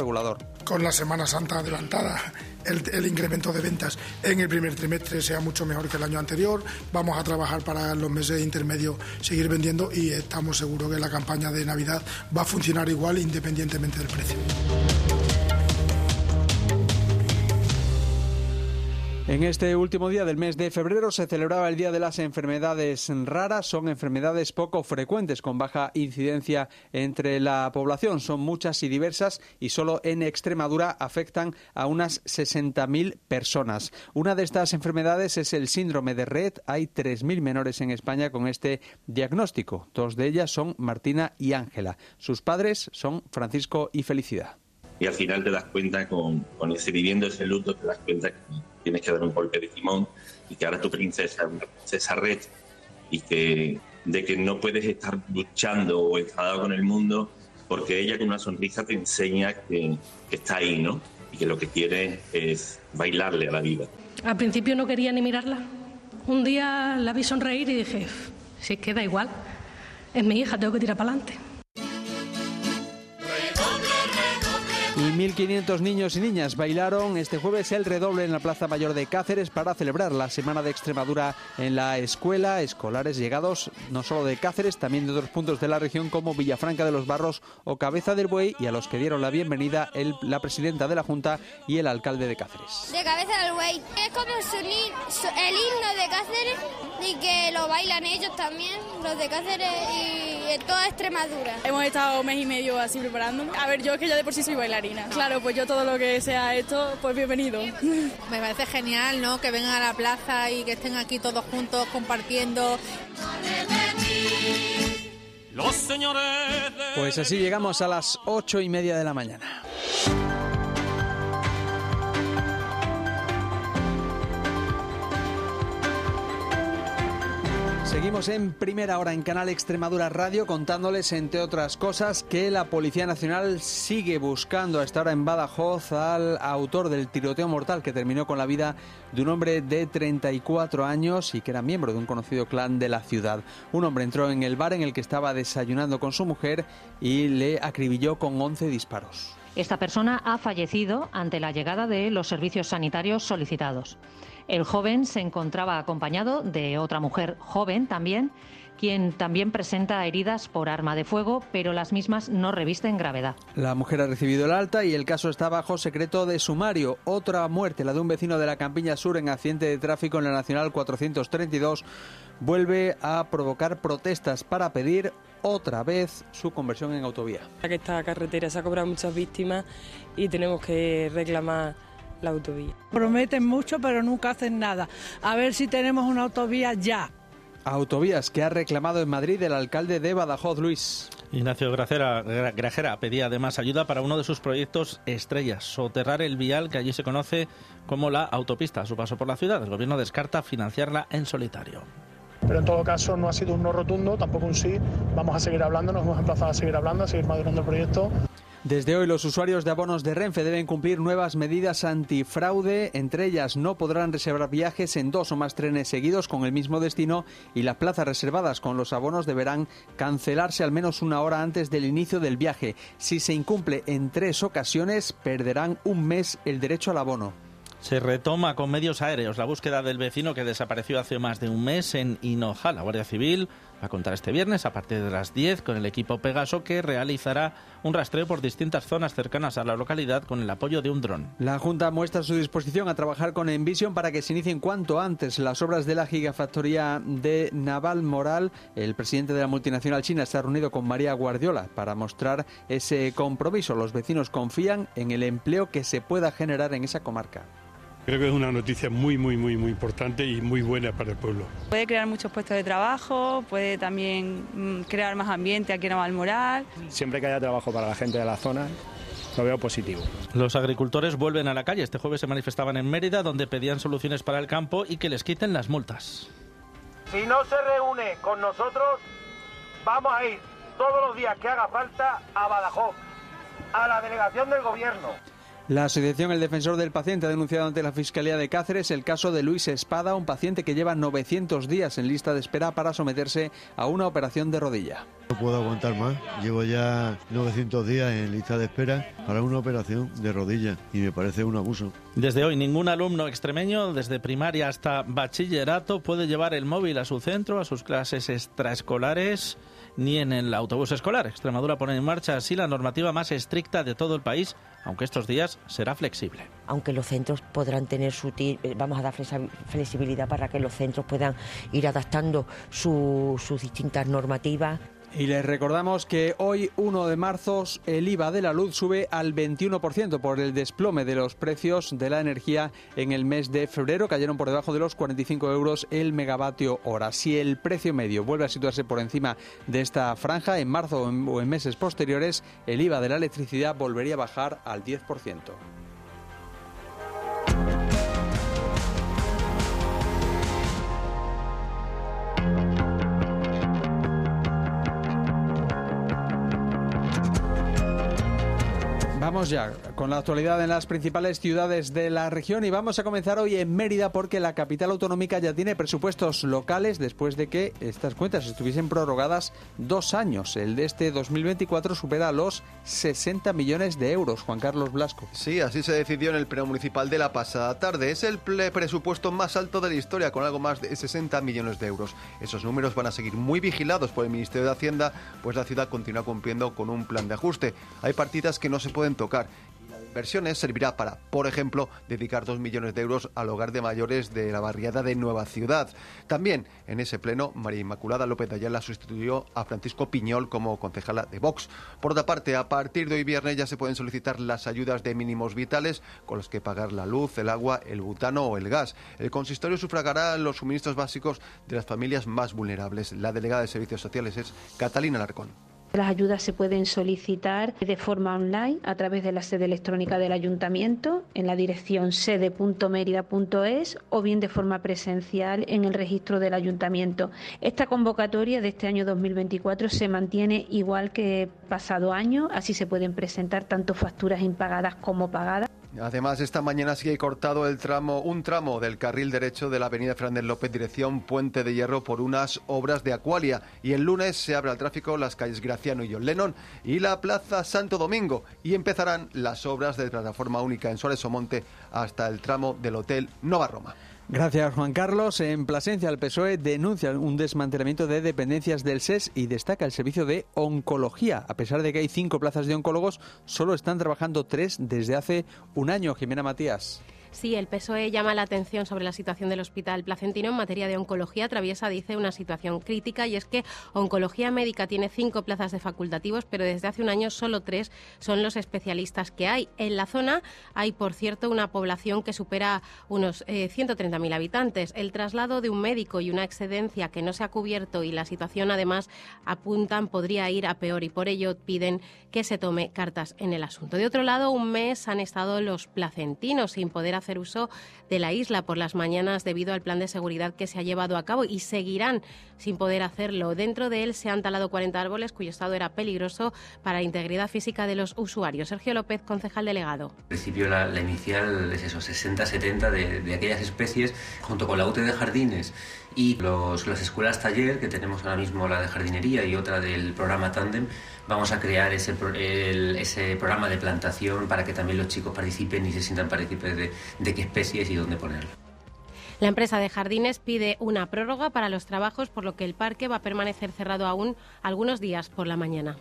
Con la Semana Santa adelantada, el, el incremento de ventas en el primer trimestre sea mucho mejor que el año anterior. Vamos a trabajar para los meses intermedios seguir vendiendo y estamos seguros que la campaña de Navidad va a funcionar igual independientemente del precio. En este último día del mes de febrero se celebraba el Día de las Enfermedades Raras. Son enfermedades poco frecuentes con baja incidencia entre la población. Son muchas y diversas y solo en Extremadura afectan a unas 60.000 personas. Una de estas enfermedades es el síndrome de Red. Hay 3.000 menores en España con este diagnóstico. Dos de ellas son Martina y Ángela. Sus padres son Francisco y Felicidad. Y al final te das cuenta con, con ese viviendo ese luto, te das cuenta que tienes que dar un golpe de timón y que ahora tu princesa es una princesa red y que de que no puedes estar luchando o enfadado con el mundo porque ella con una sonrisa te enseña que, que está ahí, ¿no? Y que lo que quiere es bailarle a la vida. Al principio no quería ni mirarla. Un día la vi sonreír y dije, si es que da igual, es mi hija, tengo que tirar para adelante. 1.500 niños y niñas bailaron este jueves el redoble en la Plaza Mayor de Cáceres para celebrar la Semana de Extremadura en la escuela. Escolares llegados no solo de Cáceres, también de otros puntos de la región como Villafranca de los Barros o Cabeza del Buey y a los que dieron la bienvenida el, la presidenta de la Junta y el alcalde de Cáceres. De Cabeza del Buey. Es como el himno de Cáceres y que lo bailan ellos también, los de Cáceres y de toda Extremadura. Hemos estado un mes y medio así preparándome. A ver, yo es que ya de por sí soy bailarina. Claro, pues yo todo lo que sea esto, pues bienvenido. Me parece genial, ¿no? Que vengan a la plaza y que estén aquí todos juntos compartiendo. Pues así llegamos a las ocho y media de la mañana. Seguimos en primera hora en Canal Extremadura Radio contándoles, entre otras cosas, que la Policía Nacional sigue buscando a esta hora en Badajoz al autor del tiroteo mortal que terminó con la vida de un hombre de 34 años y que era miembro de un conocido clan de la ciudad. Un hombre entró en el bar en el que estaba desayunando con su mujer y le acribilló con 11 disparos. Esta persona ha fallecido ante la llegada de los servicios sanitarios solicitados. El joven se encontraba acompañado de otra mujer joven también, quien también presenta heridas por arma de fuego, pero las mismas no revisten gravedad. La mujer ha recibido el alta y el caso está bajo secreto de sumario. Otra muerte, la de un vecino de la Campiña Sur en accidente de tráfico en la Nacional 432, vuelve a provocar protestas para pedir otra vez su conversión en autovía. Esta carretera se ha cobrado muchas víctimas y tenemos que reclamar la autovía. Prometen mucho pero nunca hacen nada. A ver si tenemos una autovía ya. Autovías que ha reclamado en Madrid el alcalde de Badajoz, Luis. Ignacio Grajera, Grajera pedía además ayuda para uno de sus proyectos estrellas, soterrar el vial que allí se conoce como la autopista a su paso por la ciudad. El gobierno descarta financiarla en solitario pero en todo caso no ha sido un no rotundo, tampoco un sí. Vamos a seguir hablando, nos hemos emplazado a seguir hablando, a seguir madurando el proyecto. Desde hoy los usuarios de abonos de Renfe deben cumplir nuevas medidas antifraude. Entre ellas no podrán reservar viajes en dos o más trenes seguidos con el mismo destino y las plazas reservadas con los abonos deberán cancelarse al menos una hora antes del inicio del viaje. Si se incumple en tres ocasiones perderán un mes el derecho al abono. Se retoma con medios aéreos la búsqueda del vecino que desapareció hace más de un mes en Hinoja. La Guardia Civil va a contar este viernes a partir de las 10 con el equipo Pegaso que realizará un rastreo por distintas zonas cercanas a la localidad con el apoyo de un dron. La Junta muestra su disposición a trabajar con Envision para que se inicien cuanto antes las obras de la gigafactoría de Naval Moral. El presidente de la multinacional china ha reunido con María Guardiola para mostrar ese compromiso. Los vecinos confían en el empleo que se pueda generar en esa comarca. Creo que es una noticia muy, muy, muy, muy importante y muy buena para el pueblo. Puede crear muchos puestos de trabajo, puede también mm, crear más ambiente aquí en Navalmoral. Siempre que haya trabajo para la gente de la zona, lo veo positivo. Los agricultores vuelven a la calle. Este jueves se manifestaban en Mérida, donde pedían soluciones para el campo y que les quiten las multas. Si no se reúne con nosotros, vamos a ir todos los días que haga falta a Badajoz, a la delegación del gobierno. La asociación El Defensor del Paciente ha denunciado ante la Fiscalía de Cáceres el caso de Luis Espada, un paciente que lleva 900 días en lista de espera para someterse a una operación de rodilla. No puedo aguantar más. Llevo ya 900 días en lista de espera para una operación de rodilla y me parece un abuso. Desde hoy, ningún alumno extremeño, desde primaria hasta bachillerato, puede llevar el móvil a su centro, a sus clases extraescolares ni en el autobús escolar. Extremadura pone en marcha así la normativa más estricta de todo el país, aunque estos días será flexible. Aunque los centros podrán tener su... Eh, vamos a dar flexibilidad para que los centros puedan ir adaptando sus distintas normativas y les recordamos que hoy, 1 de marzo, el IVA de la luz sube al 21% por el desplome de los precios de la energía en el mes de febrero. Cayeron por debajo de los 45 euros el megavatio hora. Si el precio medio vuelve a situarse por encima de esta franja, en marzo o en meses posteriores, el IVA de la electricidad volvería a bajar al 10%. Vamos ya con la actualidad en las principales ciudades de la región y vamos a comenzar hoy en Mérida porque la capital autonómica ya tiene presupuestos locales después de que estas cuentas estuviesen prorrogadas dos años. El de este 2024 supera los 60 millones de euros. Juan Carlos Blasco. Sí, así se decidió en el pleno municipal de la pasada tarde. Es el presupuesto más alto de la historia con algo más de 60 millones de euros. Esos números van a seguir muy vigilados por el Ministerio de Hacienda, pues la ciudad continúa cumpliendo con un plan de ajuste. Hay partidas que no se pueden tocar. Y la inversión servirá para, por ejemplo, dedicar dos millones de euros al hogar de mayores de la barriada de Nueva Ciudad. También en ese pleno, María Inmaculada López de Ayala sustituyó a Francisco Piñol como concejala de Vox. Por otra parte, a partir de hoy viernes ya se pueden solicitar las ayudas de mínimos vitales con los que pagar la luz, el agua, el butano o el gas. El consistorio sufragará los suministros básicos de las familias más vulnerables. La delegada de Servicios Sociales es Catalina Larcón. Las ayudas se pueden solicitar de forma online a través de la sede electrónica del ayuntamiento en la dirección sede.merida.es o bien de forma presencial en el registro del ayuntamiento. Esta convocatoria de este año 2024 se mantiene igual que pasado año, así se pueden presentar tanto facturas impagadas como pagadas. Además, esta mañana sigue cortado el tramo, un tramo del carril derecho de la avenida Fernández López, dirección Puente de Hierro, por unas obras de Acualia. Y el lunes se abre al tráfico las calles Graciano y John Lennon y la Plaza Santo Domingo. Y empezarán las obras de plataforma única en Suárez Omonte hasta el tramo del Hotel Nova Roma. Gracias, Juan Carlos. En Plasencia, el PSOE denuncia un desmantelamiento de dependencias del SES y destaca el servicio de oncología. A pesar de que hay cinco plazas de oncólogos, solo están trabajando tres desde hace un año. Jimena Matías. Sí, el PSOE llama la atención sobre la situación del Hospital Placentino en materia de oncología. Atraviesa, dice, una situación crítica y es que Oncología Médica tiene cinco plazas de facultativos, pero desde hace un año solo tres son los especialistas que hay. En la zona hay, por cierto, una población que supera unos 130.000 eh, habitantes. El traslado de un médico y una excedencia que no se ha cubierto y la situación, además, apuntan podría ir a peor y por ello piden que se tome cartas en el asunto. De otro lado, un mes han estado los placentinos sin poder hacer hacer uso de la isla por las mañanas debido al plan de seguridad que se ha llevado a cabo y seguirán sin poder hacerlo. Dentro de él se han talado 40 árboles cuyo estado era peligroso para la integridad física de los usuarios. Sergio López, concejal delegado. En principio la, inicial es eso, 60-70 de, aquellas especies, junto con la UTE de jardines y los, las escuelas taller, que tenemos ahora mismo la de jardinería y otra del programa Tandem, vamos a crear ese, ese programa de plantación para que también los chicos participen y se sientan partícipes de, de qué especies y dónde ponerlo. La empresa de jardines pide una prórroga para los trabajos, por lo que el parque va a permanecer cerrado aún algunos días por la mañana.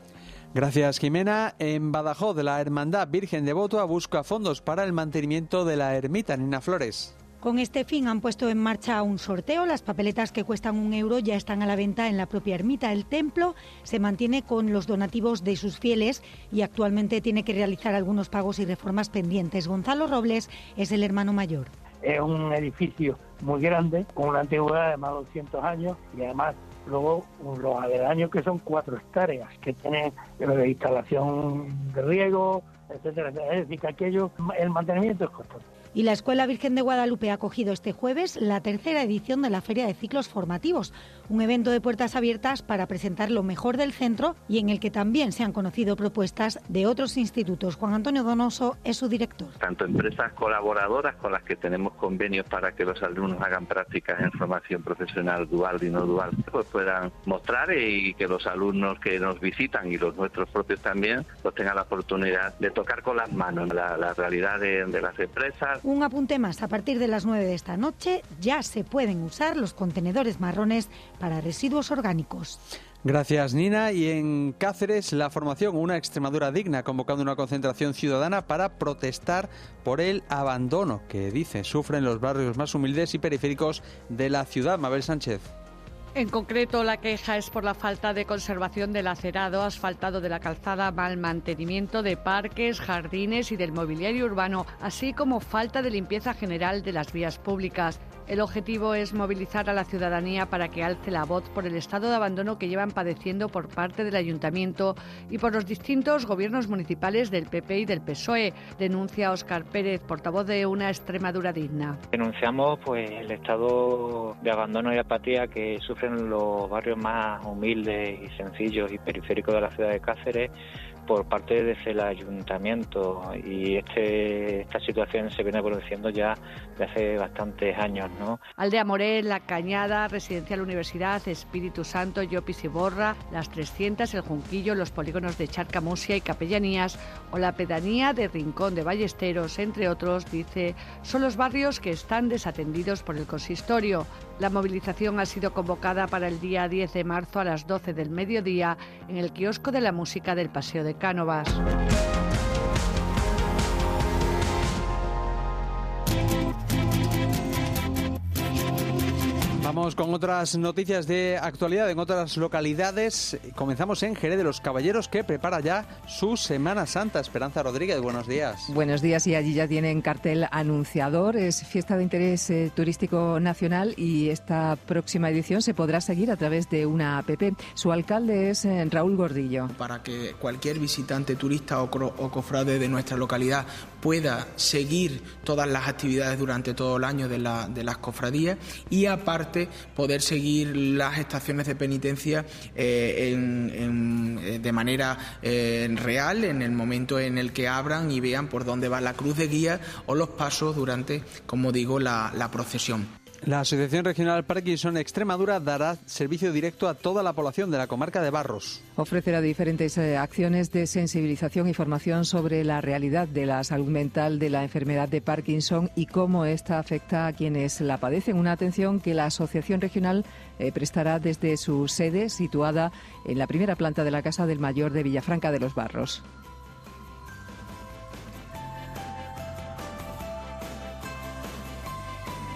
Gracias, Jimena. En Badajoz, la Hermandad Virgen de Botoa busca fondos para el mantenimiento de la ermita Nina Flores. Con este fin han puesto en marcha un sorteo. Las papeletas que cuestan un euro ya están a la venta en la propia ermita. El templo se mantiene con los donativos de sus fieles y actualmente tiene que realizar algunos pagos y reformas pendientes. Gonzalo Robles es el hermano mayor. Es un edificio muy grande, con una antigüedad de más de 200 años y además luego los aledaños que son cuatro hectáreas, que tienen de instalación de riego, etcétera, Es decir, que aquello, el mantenimiento es costoso. Y la Escuela Virgen de Guadalupe ha acogido este jueves la tercera edición de la Feria de Ciclos Formativos, un evento de puertas abiertas para presentar lo mejor del centro y en el que también se han conocido propuestas de otros institutos. Juan Antonio Donoso es su director. Tanto empresas colaboradoras con las que tenemos convenios para que los alumnos hagan prácticas en formación profesional dual y no dual, pues puedan mostrar y que los alumnos que nos visitan y los nuestros propios también, pues tengan la oportunidad de tocar con las manos la, realidad de, de las empresas, un apunte más, a partir de las 9 de esta noche ya se pueden usar los contenedores marrones para residuos orgánicos. Gracias, Nina. Y en Cáceres, la formación Una Extremadura Digna, convocando una concentración ciudadana para protestar por el abandono que, dice, sufren los barrios más humildes y periféricos de la ciudad. Mabel Sánchez. En concreto, la queja es por la falta de conservación del acerado, asfaltado de la calzada, mal mantenimiento de parques, jardines y del mobiliario urbano, así como falta de limpieza general de las vías públicas. El objetivo es movilizar a la ciudadanía para que alce la voz por el estado de abandono que llevan padeciendo por parte del ayuntamiento y por los distintos gobiernos municipales del PP y del PSOE, denuncia Óscar Pérez, portavoz de una Extremadura digna. Denunciamos pues el estado de abandono y apatía que sufren los barrios más humildes y sencillos y periféricos de la ciudad de Cáceres por parte del ayuntamiento y este, esta situación se viene produciendo ya de hace bastantes años. ¿no? Aldea Morel, La Cañada, Residencial Universidad, Espíritu Santo, Llopis y Borra, Las 300, El Junquillo, los polígonos de Charcamusia y Capellanías o la pedanía de Rincón de Ballesteros, entre otros, dice, son los barrios que están desatendidos por el consistorio. La movilización ha sido convocada para el día 10 de marzo a las 12 del mediodía en el kiosco de la música del Paseo de Cánovas. Vamos con otras noticias de actualidad en otras localidades. Comenzamos en Jerez de los Caballeros que prepara ya su Semana Santa. Esperanza Rodríguez, buenos días. Buenos días y allí ya tienen cartel anunciador. Es fiesta de interés eh, turístico nacional y esta próxima edición se podrá seguir a través de una app. Su alcalde es eh, Raúl Gordillo. Para que cualquier visitante turista o, o cofrade de nuestra localidad pueda seguir todas las actividades durante todo el año de, la, de las cofradías y aparte poder seguir las estaciones de penitencia eh, eh, de manera eh, real en el momento en el que abran y vean por dónde va la cruz de guía o los pasos durante, como digo, la procesión. La Asociación Regional Parkinson Extremadura dará servicio directo a toda la población de la comarca de Barros. Ofrecerá diferentes eh, acciones de sensibilización y formación sobre la realidad de la salud mental de la enfermedad de Parkinson y cómo esta afecta a quienes la padecen. Una atención que la Asociación Regional eh, prestará desde su sede situada en la primera planta de la Casa del Mayor de Villafranca de los Barros.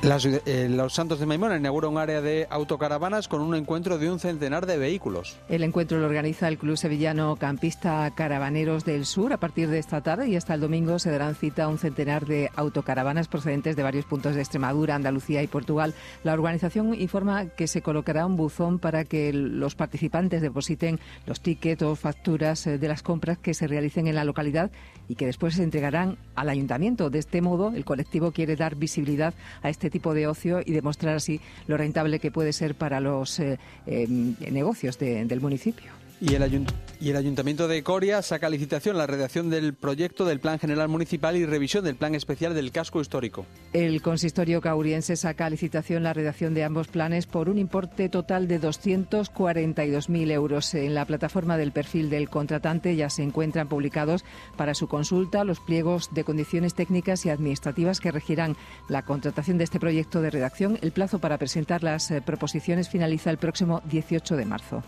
Eh, los Santos de Maimona inaugura un área de autocaravanas con un encuentro de un centenar de vehículos. El encuentro lo organiza el Club Sevillano Campista Caravaneros del Sur. A partir de esta tarde y hasta el domingo se darán cita a un centenar de autocaravanas procedentes de varios puntos de Extremadura, Andalucía y Portugal. La organización informa que se colocará un buzón para que los participantes depositen los tickets o facturas eh, de las compras que se realicen en la localidad y que después se entregarán al ayuntamiento. De este modo, el colectivo quiere dar visibilidad a este tipo de ocio y demostrar así lo rentable que puede ser para los eh, em, negocios del municipio. Y el, Ayuntamiento de Coria saca licitación la redacción del proyecto del Plan General Municipal y revisión del Plan Especial del Casco Histórico. El consistorio cauriense saca a licitación la redacción de ambos planes por un importe total de 242.000 euros. En la plataforma del perfil del contratante ya se encuentran publicados para su consulta los pliegos de condiciones técnicas y administrativas que regirán la contratación de este proyecto de redacción. El plazo para presentar las eh, proposiciones finaliza el próximo 18 de marzo.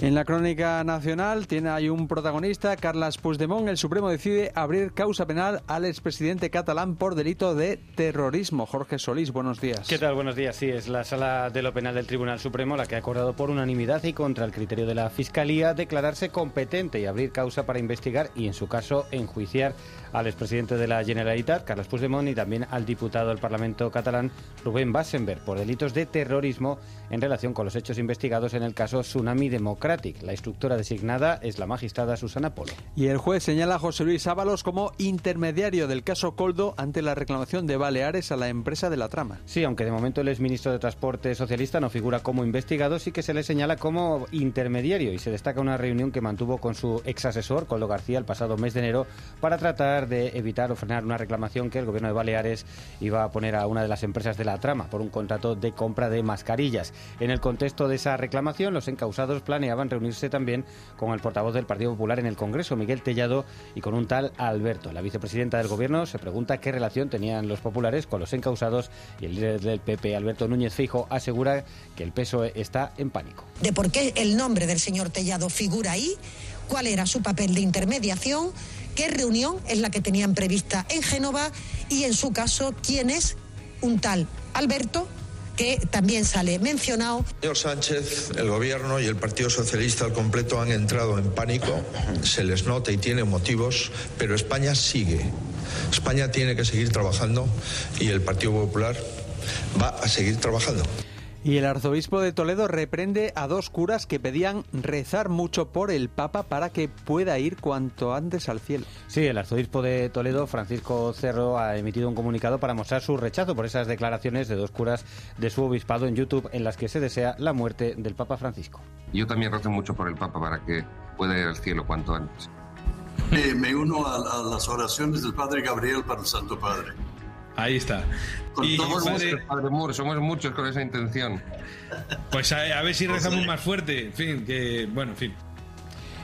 En la crónica nacional tiene hay un protagonista, Carles Puigdemont. El Supremo decide abrir causa penal al expresidente catalán por delito de terrorismo. Jorge Solís, buenos días. ¿Qué tal? Buenos días. Sí, es la sala de lo penal del Tribunal Supremo la que ha acordado por unanimidad y contra el criterio de la Fiscalía declararse competente y abrir causa para investigar y, en su caso, enjuiciar al expresidente de la Generalitat, Carles Puigdemont, y también al diputado del Parlamento catalán, Rubén Bassenberg, por delitos de terrorismo en relación con los hechos investigados en el caso Tsunami Democratic. La instructora designada es la magistrada Susana Polo. Y el juez señala a José Luis Ábalos como intermediario del caso Coldo ante la reclamación de Baleares a la empresa de la trama. Sí, aunque de momento el exministro de Transporte socialista no figura como investigado, sí que se le señala como intermediario y se destaca una reunión que mantuvo con su ex asesor, Coldo García, el pasado mes de enero para tratar de evitar o frenar una reclamación que el gobierno de Baleares iba a poner a una de las empresas de la trama por un contrato de compra de mascarillas. En el contexto de esa reclamación, los encausados planeaban reunirse también con el portavoz del Partido Popular en el Congreso, Miguel Tellado, y con un tal Alberto. La vicepresidenta del Gobierno se pregunta qué relación tenían los populares con los encausados y el líder del PP, Alberto Núñez Fijo, asegura que el PSOE está en pánico. De por qué el nombre del señor Tellado figura ahí, cuál era su papel de intermediación, qué reunión es la que tenían prevista en Génova y en su caso quién es un tal Alberto que también sale mencionado. Señor Sánchez, el Gobierno y el Partido Socialista al completo han entrado en pánico, se les nota y tiene motivos, pero España sigue. España tiene que seguir trabajando y el Partido Popular va a seguir trabajando. Y el arzobispo de Toledo reprende a dos curas que pedían rezar mucho por el Papa para que pueda ir cuanto antes al cielo. Sí, el arzobispo de Toledo, Francisco Cerro, ha emitido un comunicado para mostrar su rechazo por esas declaraciones de dos curas de su obispado en YouTube en las que se desea la muerte del Papa Francisco. Yo también rezo mucho por el Papa para que pueda ir al cielo cuanto antes. me uno a, a las oraciones del Padre Gabriel para el Santo Padre. Ahí está. Y somos, padre... muchos, padre Moore, somos muchos con esa intención. Pues a, a ver si rezamos más fuerte. En fin, que. Bueno, en fin.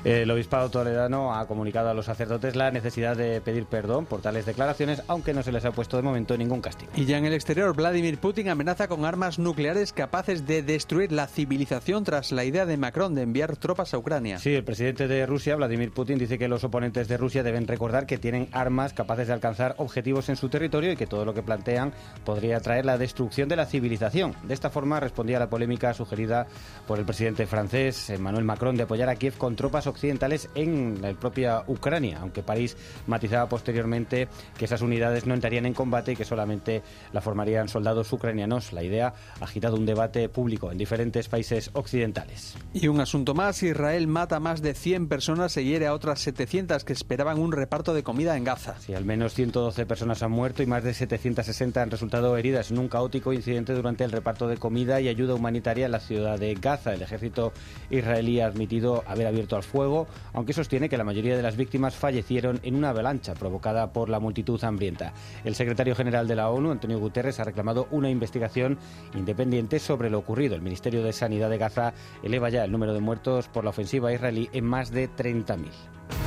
El obispado toledano ha comunicado a los sacerdotes la necesidad de pedir perdón por tales declaraciones, aunque no se les ha puesto de momento ningún castigo. Y ya en el exterior, Vladimir Putin amenaza con armas nucleares capaces de destruir la civilización tras la idea de Macron de enviar tropas a Ucrania. Sí, el presidente de Rusia, Vladimir Putin, dice que los oponentes de Rusia deben recordar que tienen armas capaces de alcanzar objetivos en su territorio y que todo lo que plantean podría traer la destrucción de la civilización. De esta forma respondía a la polémica sugerida por el presidente francés Emmanuel Macron de apoyar a Kiev con tropas occidentales en la propia Ucrania, aunque París matizaba posteriormente que esas unidades no entrarían en combate y que solamente la formarían soldados ucranianos. La idea ha agitado un debate público en diferentes países occidentales. Y un asunto más, Israel mata a más de 100 personas y hiere a otras 700 que esperaban un reparto de comida en Gaza. Sí, al menos 112 personas han muerto y más de 760 han resultado heridas en un caótico incidente durante el reparto de comida y ayuda humanitaria en la ciudad de Gaza. El ejército israelí ha admitido haber abierto al fuego aunque sostiene que la mayoría de las víctimas fallecieron en una avalancha provocada por la multitud hambrienta. El secretario general de la ONU, Antonio Guterres, ha reclamado una investigación independiente sobre lo ocurrido. El Ministerio de Sanidad de Gaza eleva ya el número de muertos por la ofensiva israelí en más de 30.000.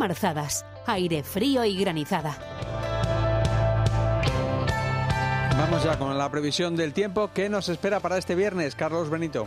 Marzadas, aire frío y granizada. Vamos ya con la previsión del tiempo que nos espera para este viernes, Carlos Benito.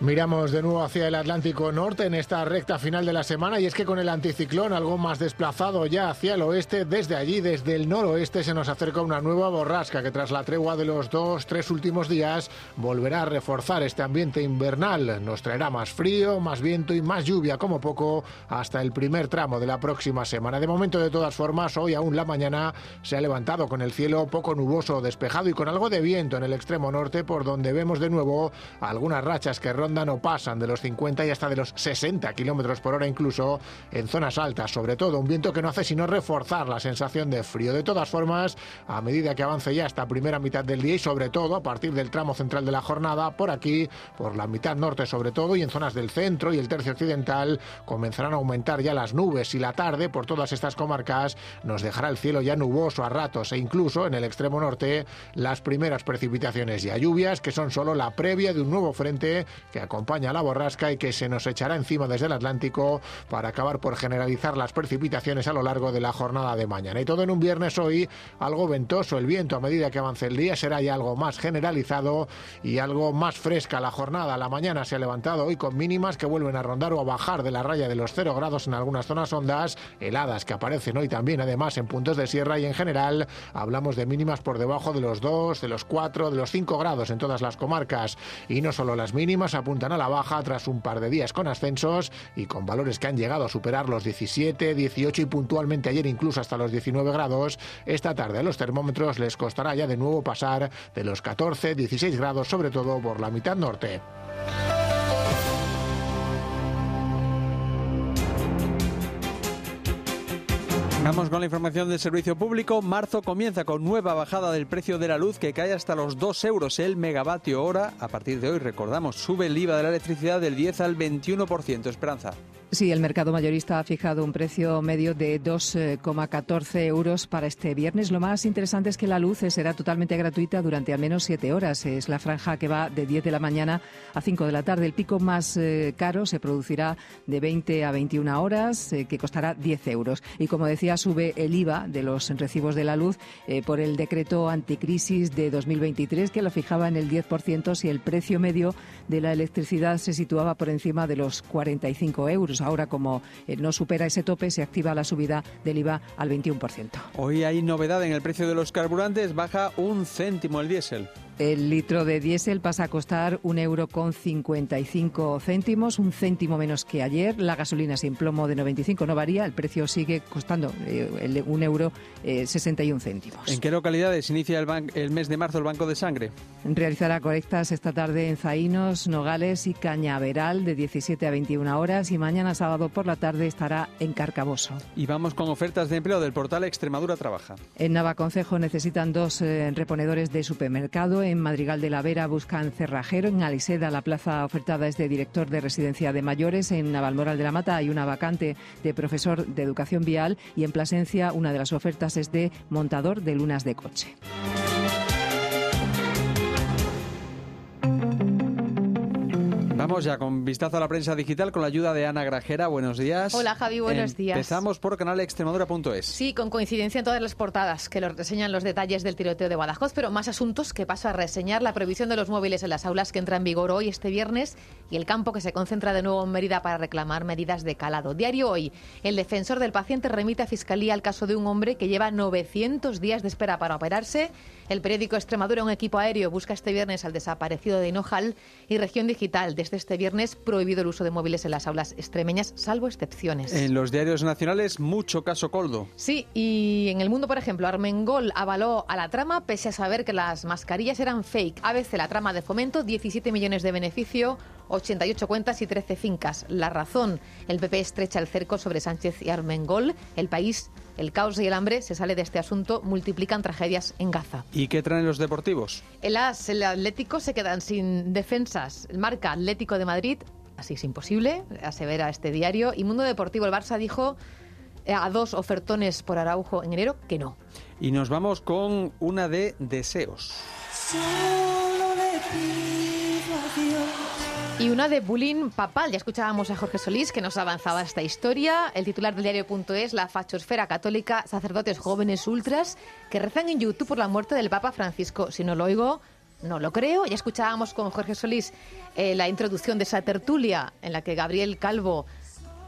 Miramos de nuevo hacia el Atlántico Norte en esta recta final de la semana y es que con el anticiclón algo más desplazado ya hacia el oeste, desde allí, desde el noroeste, se nos acerca una nueva borrasca que tras la tregua de los dos, tres últimos días volverá a reforzar este ambiente invernal. Nos traerá más frío, más viento y más lluvia como poco hasta el primer tramo de la próxima semana. De momento, de todas formas, hoy aún la mañana se ha levantado con el cielo poco nuboso, despejado y con algo de viento en el extremo norte por donde vemos de nuevo algunas rachas que rondan no pasan de los 50 y hasta de los 60 kilómetros por hora, incluso en zonas altas. Sobre todo, un viento que no hace sino reforzar la sensación de frío. De todas formas, a medida que avance ya esta primera mitad del día y sobre todo a partir del tramo central de la jornada, por aquí, por la mitad norte sobre todo y en zonas del centro y el tercio occidental, comenzarán a aumentar ya las nubes y la tarde por todas estas comarcas nos dejará el cielo ya nuboso a ratos e incluso en el extremo norte las primeras precipitaciones y lluvias que son solo la previa de un nuevo frente que acompaña a la borrasca y que se nos echará encima desde el Atlántico para acabar por generalizar las precipitaciones a lo largo de la jornada de mañana. Y todo en un viernes hoy algo ventoso. El viento a medida que avance el día será ya algo más generalizado y algo más fresca la jornada. La mañana se ha levantado hoy con mínimas que vuelven a rondar o a bajar de la raya de los 0 grados en algunas zonas hondas, heladas que aparecen hoy también además en puntos de sierra y en general hablamos de mínimas por debajo de los 2, de los 4, de los 5 grados en todas las comarcas. Y no solo las mínimas apuntan a la baja tras un par de días con ascensos y con valores que han llegado a superar los 17, 18 y puntualmente ayer incluso hasta los 19 grados. Esta tarde a los termómetros les costará ya de nuevo pasar de los 14, 16 grados, sobre todo por la mitad norte. Vamos con la información del servicio público. Marzo comienza con nueva bajada del precio de la luz que cae hasta los 2 euros el megavatio hora. A partir de hoy, recordamos, sube el IVA de la electricidad del 10 al 21%. Esperanza. Sí, el mercado mayorista ha fijado un precio medio de 2,14 euros para este viernes. Lo más interesante es que la luz será totalmente gratuita durante al menos siete horas. Es la franja que va de 10 de la mañana a 5 de la tarde. El pico más eh, caro se producirá de 20 a 21 horas, eh, que costará 10 euros. Y como decía, sube el IVA de los recibos de la luz eh, por el decreto anticrisis de 2023, que lo fijaba en el 10% si el precio medio de la electricidad se situaba por encima de los 45 euros. Ahora, como eh, no supera ese tope, se activa la subida del IVA al 21%. Hoy hay novedad en el precio de los carburantes, baja un céntimo el diésel. El litro de diésel pasa a costar un euro con 55 céntimos, un céntimo menos que ayer. La gasolina sin plomo de 95 no varía, el precio sigue costando eh, un euro 61 eh, céntimos. ¿En qué localidades inicia el, el, mes de marzo el Banco de Sangre? Realizará colectas esta tarde en Zaínos, Nogales y Cañaveral de 17 a 21 horas y mañana sábado por la tarde estará en Carcaboso. Y vamos con ofertas de empleo del portal Extremadura Trabaja. En Navaconcejo necesitan dos eh, reponedores de supermercado en Madrigal de la Vera buscan cerrajero, en Aliseda la plaza ofertada es de director de residencia de mayores, en Navalmoral de la Mata hay una vacante de profesor de educación vial y en Plasencia una de las ofertas es de montador de lunas de coche. Vamos ya con vistazo a la prensa digital con la ayuda de Ana Grajera. Buenos días. Hola Javi, buenos días. Empezamos por canal extremadura.es. Sí, con coincidencia en todas las portadas que los reseñan los detalles del tiroteo de Badajoz, pero más asuntos que paso a reseñar. La prohibición de los móviles en las aulas que entra en vigor hoy, este viernes, y el campo que se concentra de nuevo en Mérida para reclamar medidas de calado. Diario hoy, el defensor del paciente remite a Fiscalía el caso de un hombre que lleva 900 días de espera para operarse. El periódico Extremadura, un equipo aéreo, busca este viernes al desaparecido de Hinojal y Región Digital. Desde este viernes prohibido el uso de móviles en las aulas extremeñas, salvo excepciones. En los diarios nacionales, mucho caso Coldo. Sí, y en el mundo, por ejemplo, Armengol avaló a la trama pese a saber que las mascarillas eran fake. ABC, la trama de fomento, 17 millones de beneficio, 88 cuentas y 13 fincas. La razón, el PP estrecha el cerco sobre Sánchez y Armengol. El país el caos y el hambre se sale de este asunto, multiplican tragedias en Gaza. ¿Y qué traen los deportivos? El AS, el Atlético se quedan sin defensas. El marca Atlético de Madrid, así es imposible, asevera este diario. Y Mundo Deportivo, el Barça dijo eh, a dos ofertones por Araujo en enero que no. Y nos vamos con una de deseos. Solo le pido a y una de bullying papal. Ya escuchábamos a Jorge Solís que nos avanzaba esta historia. El titular del diario.es, la fachosfera católica, sacerdotes jóvenes ultras que rezan en YouTube por la muerte del Papa Francisco. Si no lo oigo, no lo creo. Ya escuchábamos con Jorge Solís eh, la introducción de esa tertulia en la que Gabriel Calvo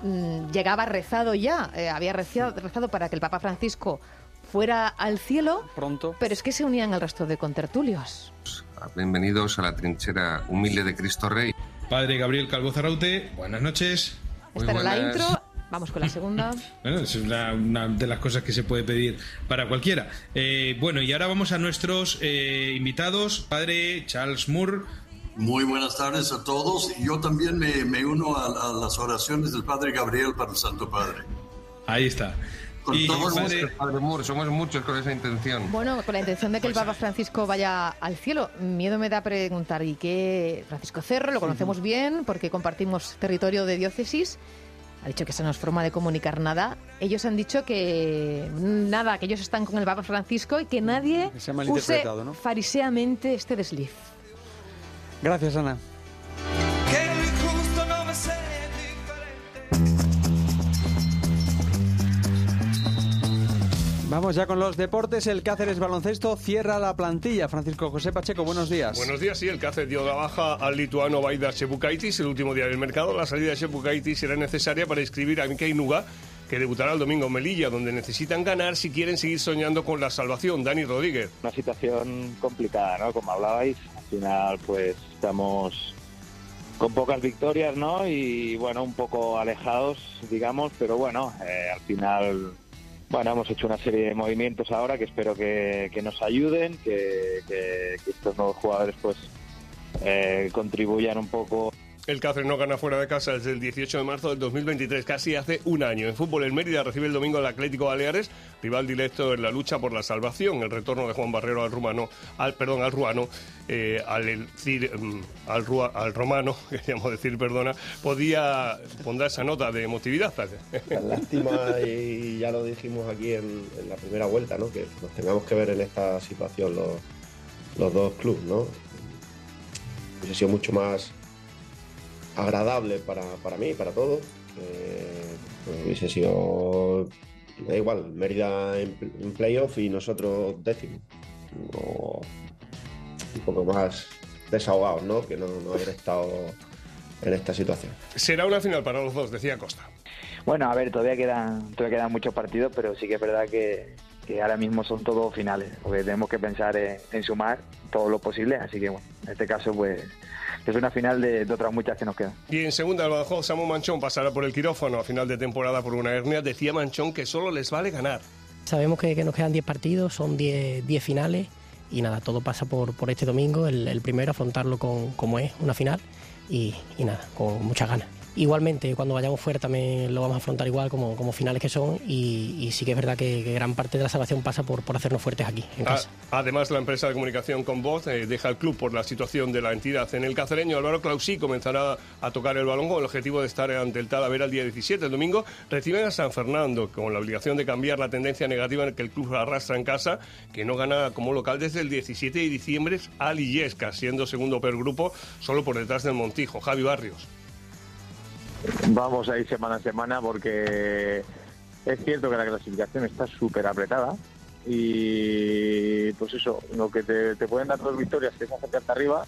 mm, llegaba rezado ya, eh, había rezado, rezado para que el Papa Francisco fuera al cielo. Pronto. Pero es que se unían al resto de contertulios. Bienvenidos a la trinchera humilde de Cristo Rey. Padre Gabriel Calvo Zaraute, buenas noches. Esta era la intro. Vamos con la segunda. bueno, es una, de las cosas que se puede pedir para cualquiera. Eh, bueno, y ahora vamos a nuestros eh, invitados. Padre Charles Moore. Muy buenas tardes a todos. Yo también me, uno a, a, las oraciones del Padre Gabriel para el Santo Padre. Ahí está y Padre Moore, somos muchos con esa intención. Bueno, con la intención de que el pues Papa Francisco vaya al cielo. Miedo me da preguntar, ¿y qué? Francisco Cerro, lo conocemos bien porque compartimos territorio de diócesis. Ha dicho que esa no es forma de comunicar nada. Ellos han dicho que nada, que ellos están con el Papa Francisco y que nadie se use ¿no? fariseamente este desliz. Gracias, Ana. Vamos ya con los deportes. El Cáceres Baloncesto cierra la plantilla. Francisco José Pacheco, buenos días. Buenos días, sí. El Cáceres dio la baja al lituano Baida Shepukaitis el último día del mercado. La salida de Shepukaitis será necesaria para inscribir a Mikey Nuga, que debutará el domingo en Melilla, donde necesitan ganar si quieren seguir soñando con la salvación. Dani Rodríguez. Una situación complicada, ¿no? Como hablabais, al final pues estamos con pocas victorias, ¿no? Y bueno, un poco alejados, digamos, pero bueno, eh, al final bueno, hemos hecho una serie de movimientos ahora que espero que, nos ayuden, que, estos nuevos jugadores pues eh, contribuyan un poco El Cáceres no gana fuera de casa desde el 18 de marzo del 2023, casi hace un año. En fútbol, el Mérida recibe el domingo al Atlético Baleares, rival directo en la lucha por la salvación. El retorno de Juan Barrero al rumano, al perdón, al ruano, eh, al decir, mm, romano, queríamos decir, perdona, podía pondrá esa nota de emotividad. Lástima, y ya lo dijimos aquí en, la primera vuelta, ¿no? que nos tengamos que ver en esta situación los, los dos clubes. ¿no? Hubiese sido mucho más agradable para, para mí, para todos. que pues, hubiese sido, da igual, Mérida en, en playoff y nosotros décimo. O un poco más desahogados, ¿no? Que no, no haber estado en esta situación. Será una final para los dos, decía Costa. Bueno, a ver, todavía quedan, todavía quedan muchos partidos, pero sí que es verdad que, que ahora mismo son todos finales, porque tenemos que pensar en, en sumar todo lo posible, así que bueno, en este caso pues es una final de, de otras muchas que nos quedan. Y en segunda, el Badajoz, Samu Manchón pasará por el quirófano a final de temporada por una hernia. Decía Manchón que solo les vale ganar. Sabemos que, que nos quedan 10 partidos, son 10 10 finales y nada, todo pasa por, por este domingo, el, el primero, afrontarlo con, como es, una final y, y nada, con muchas ganas. Igualmente, cuando vayamos fuera también lo vamos a afrontar igual como, como finales que son y, y sí que es verdad que, que gran parte de la salvación pasa por, por hacernos fuertes aquí, en casa. A- Además, la empresa de comunicación con voz eh, deja el club por la situación de la entidad. En el cacereño, Álvaro Clausí comenzará a tocar el balón con el objetivo de estar ante el Talavera el día 17. El domingo reciben a San Fernando con la obligación de cambiar la tendencia negativa en que el club arrastra en casa, que no gana como local desde el 17 de diciembre a Lillesca, siendo segundo per grupo solo por detrás del Montijo. Javi Barrios. Vamos a ir semana a semana porque es cierto que la clasificación está súper apretada y pues eso, lo que te, pueden dar dos victorias que es acercarte arriba,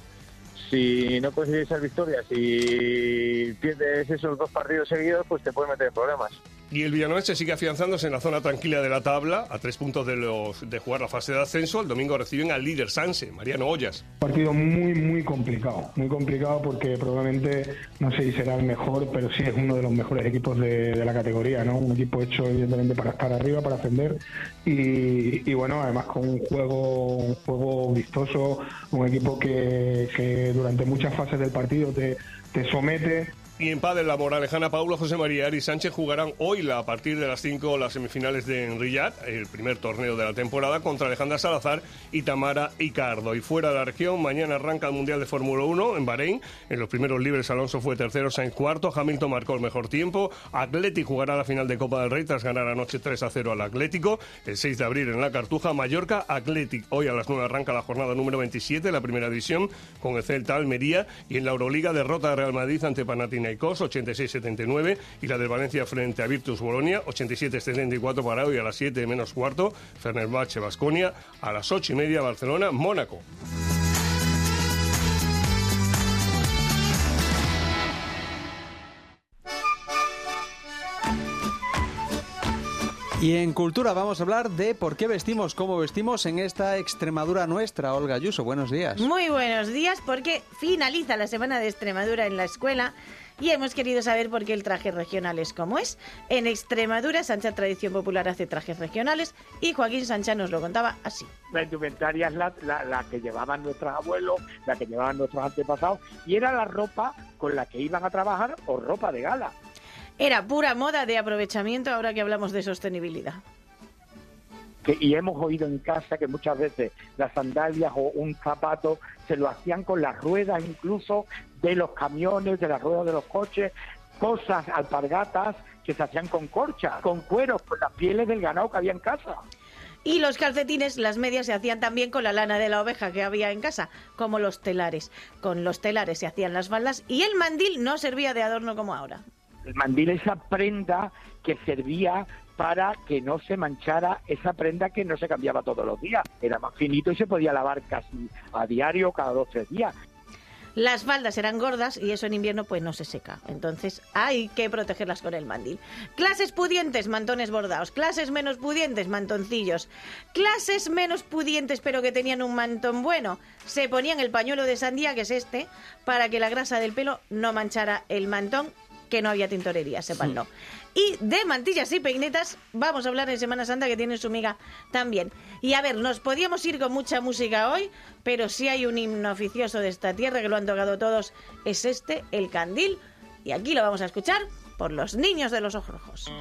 si no consigues esas victorias y pierdes esos dos partidos seguidos, pues te pueden meter en problemas. Y el Villanovense sigue afianzándose en la zona tranquila de la tabla, a tres puntos de, los, de jugar la fase de ascenso. El domingo reciben al líder Sanse, Mariano Ollas. Partido muy, muy complicado. Muy complicado porque probablemente, no sé si será el mejor, pero sí es uno de los mejores equipos de, la categoría, ¿no? Un equipo hecho, evidentemente, para estar arriba, para ascender. Y, bueno, además con un juego, juego vistoso, un equipo que, que durante muchas fases del partido te, te somete. Y en pádel, la moralejana Paulo José María y Sánchez jugarán hoy a partir de las 5 las semifinales de Enrillat, el primer torneo de la temporada, contra Alejandra Salazar y Tamara Icardo. Y fuera de la región, mañana arranca el Mundial de Fórmula 1 en Bahrein. En los primeros libres, Alonso fue tercero, Sainz cuarto, Hamilton marcó el mejor tiempo. Atleti jugará la final de Copa del Rey tras ganar anoche 3 a 0 al Atlético. El 6 de abril en la Cartuja, Mallorca, Athletic. Hoy a las 9 arranca la jornada número 27 de la primera división con el Celta Almería. Y en la Euroliga, derrota de Real Madrid ante Panathinaikos 86-79 y la del Valencia frente a Virtus Bolonia 87-74 para hoy a las 7 menos cuarto Fenerbahce Basconia a las 8 y media Barcelona Mónaco. Y en Cultura vamos a hablar de por qué vestimos como vestimos en esta Extremadura nuestra. Olga Ayuso, buenos días. Muy buenos días, porque finaliza la semana de Extremadura en la escuela y hemos querido saber por qué el traje regional es como es. En Extremadura, Sancha Tradición Popular hace trajes regionales y Joaquín Sancha nos lo contaba así. La indumentaria es la, la- la que llevaban nuestros abuelos, la que llevaban nuestros antepasados, y era la ropa con la que iban a trabajar o ropa de gala. Era pura moda de aprovechamiento ahora que hablamos de sostenibilidad. Que- y hemos oído en casa que muchas veces las sandalias o un zapato se lo hacían con las ruedas incluso de los camiones, de las ruedas de los coches, cosas, alpargatas que se hacían con corcha, con cueros, con las pieles del ganado que había en casa. Y los calcetines, las medias se hacían también con la lana de la oveja que había en casa, como los telares. Con los telares se hacían las faldas y el mandil no servía de adorno como ahora. El mandil es esa prenda que servía para que no se manchara esa prenda que no se cambiaba todos los días. Era más finito y se podía lavar casi a diario, cada dos o tres días. Las faldas eran gordas y eso en invierno pues no se seca. Entonces hay que protegerlas con el mandil. Clases pudientes, mantones bordados. Clases menos pudientes, mantoncillos. Clases menos pudientes pero que tenían un mantón bueno, se ponían el pañuelo de sandía, que es este, para que la grasa del pelo no manchara el mantón que no había tintorería, sépanlo. Y de mantillas y peinetas vamos a hablar en Semana Santa que tiene su miga también. Y a ver, nos podíamos ir con mucha música hoy, pero si hay un himno oficioso de esta tierra que lo han tocado todos, es este, el candil. Y aquí lo vamos a escuchar por los niños de los ojos rojos.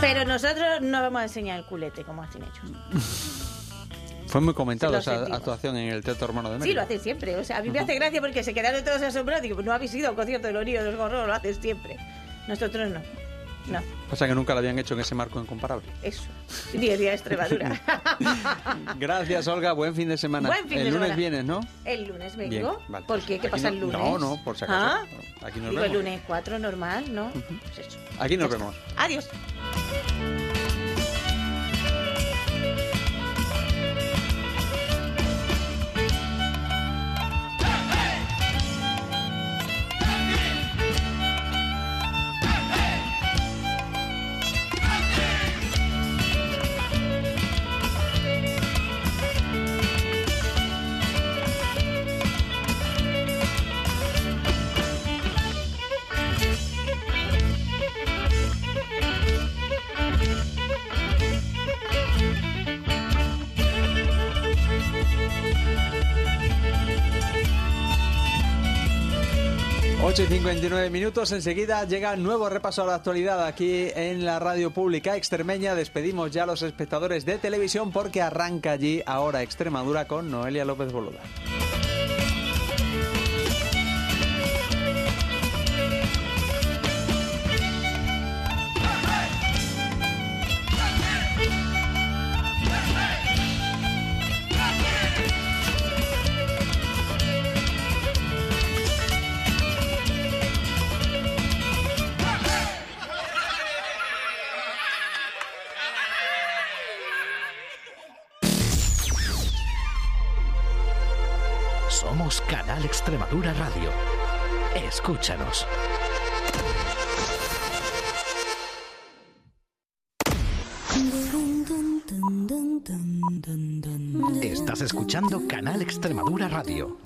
Pero nosotros no vamos a enseñar el culete como hacen ellos. Fue muy comentado esa sentimos. actuación en el Teatro Hermano de Sí, Mérida. lo hacen siempre. O sea, a mí me hace gracia porque se quedaron todos asombrados. Digo, no habéis ido a un concierto de los niños de los gorros, lo hacen siempre. Nosotros no. No, Pasa que nunca lo habían hecho en ese marco incomparable. eso. El día de Extremadura. Gracias, Olga. Buen fin de semana. Buen fin el de lunes semana. vienes, ¿no? el lunes vengo. Bien, vale. ¿Por qué? ¿Qué Aquí pasa no- el lunes? No, no, por si acaso. ¿Ah? Aquí nos Digo, el vemos. lunes 4 normal, ¿no? Pues eso. Aquí nos vemos. Adiós. Ocho y 59 minutos, enseguida llega nuevo repaso a la actualidad aquí en la radio pública extremeña. Despedimos ya a los espectadores de televisión porque arranca allí ahora Extremadura con Noelia López Boluda. Extremadura Radio. Escúchanos. Estás escuchando Canal Extremadura Radio.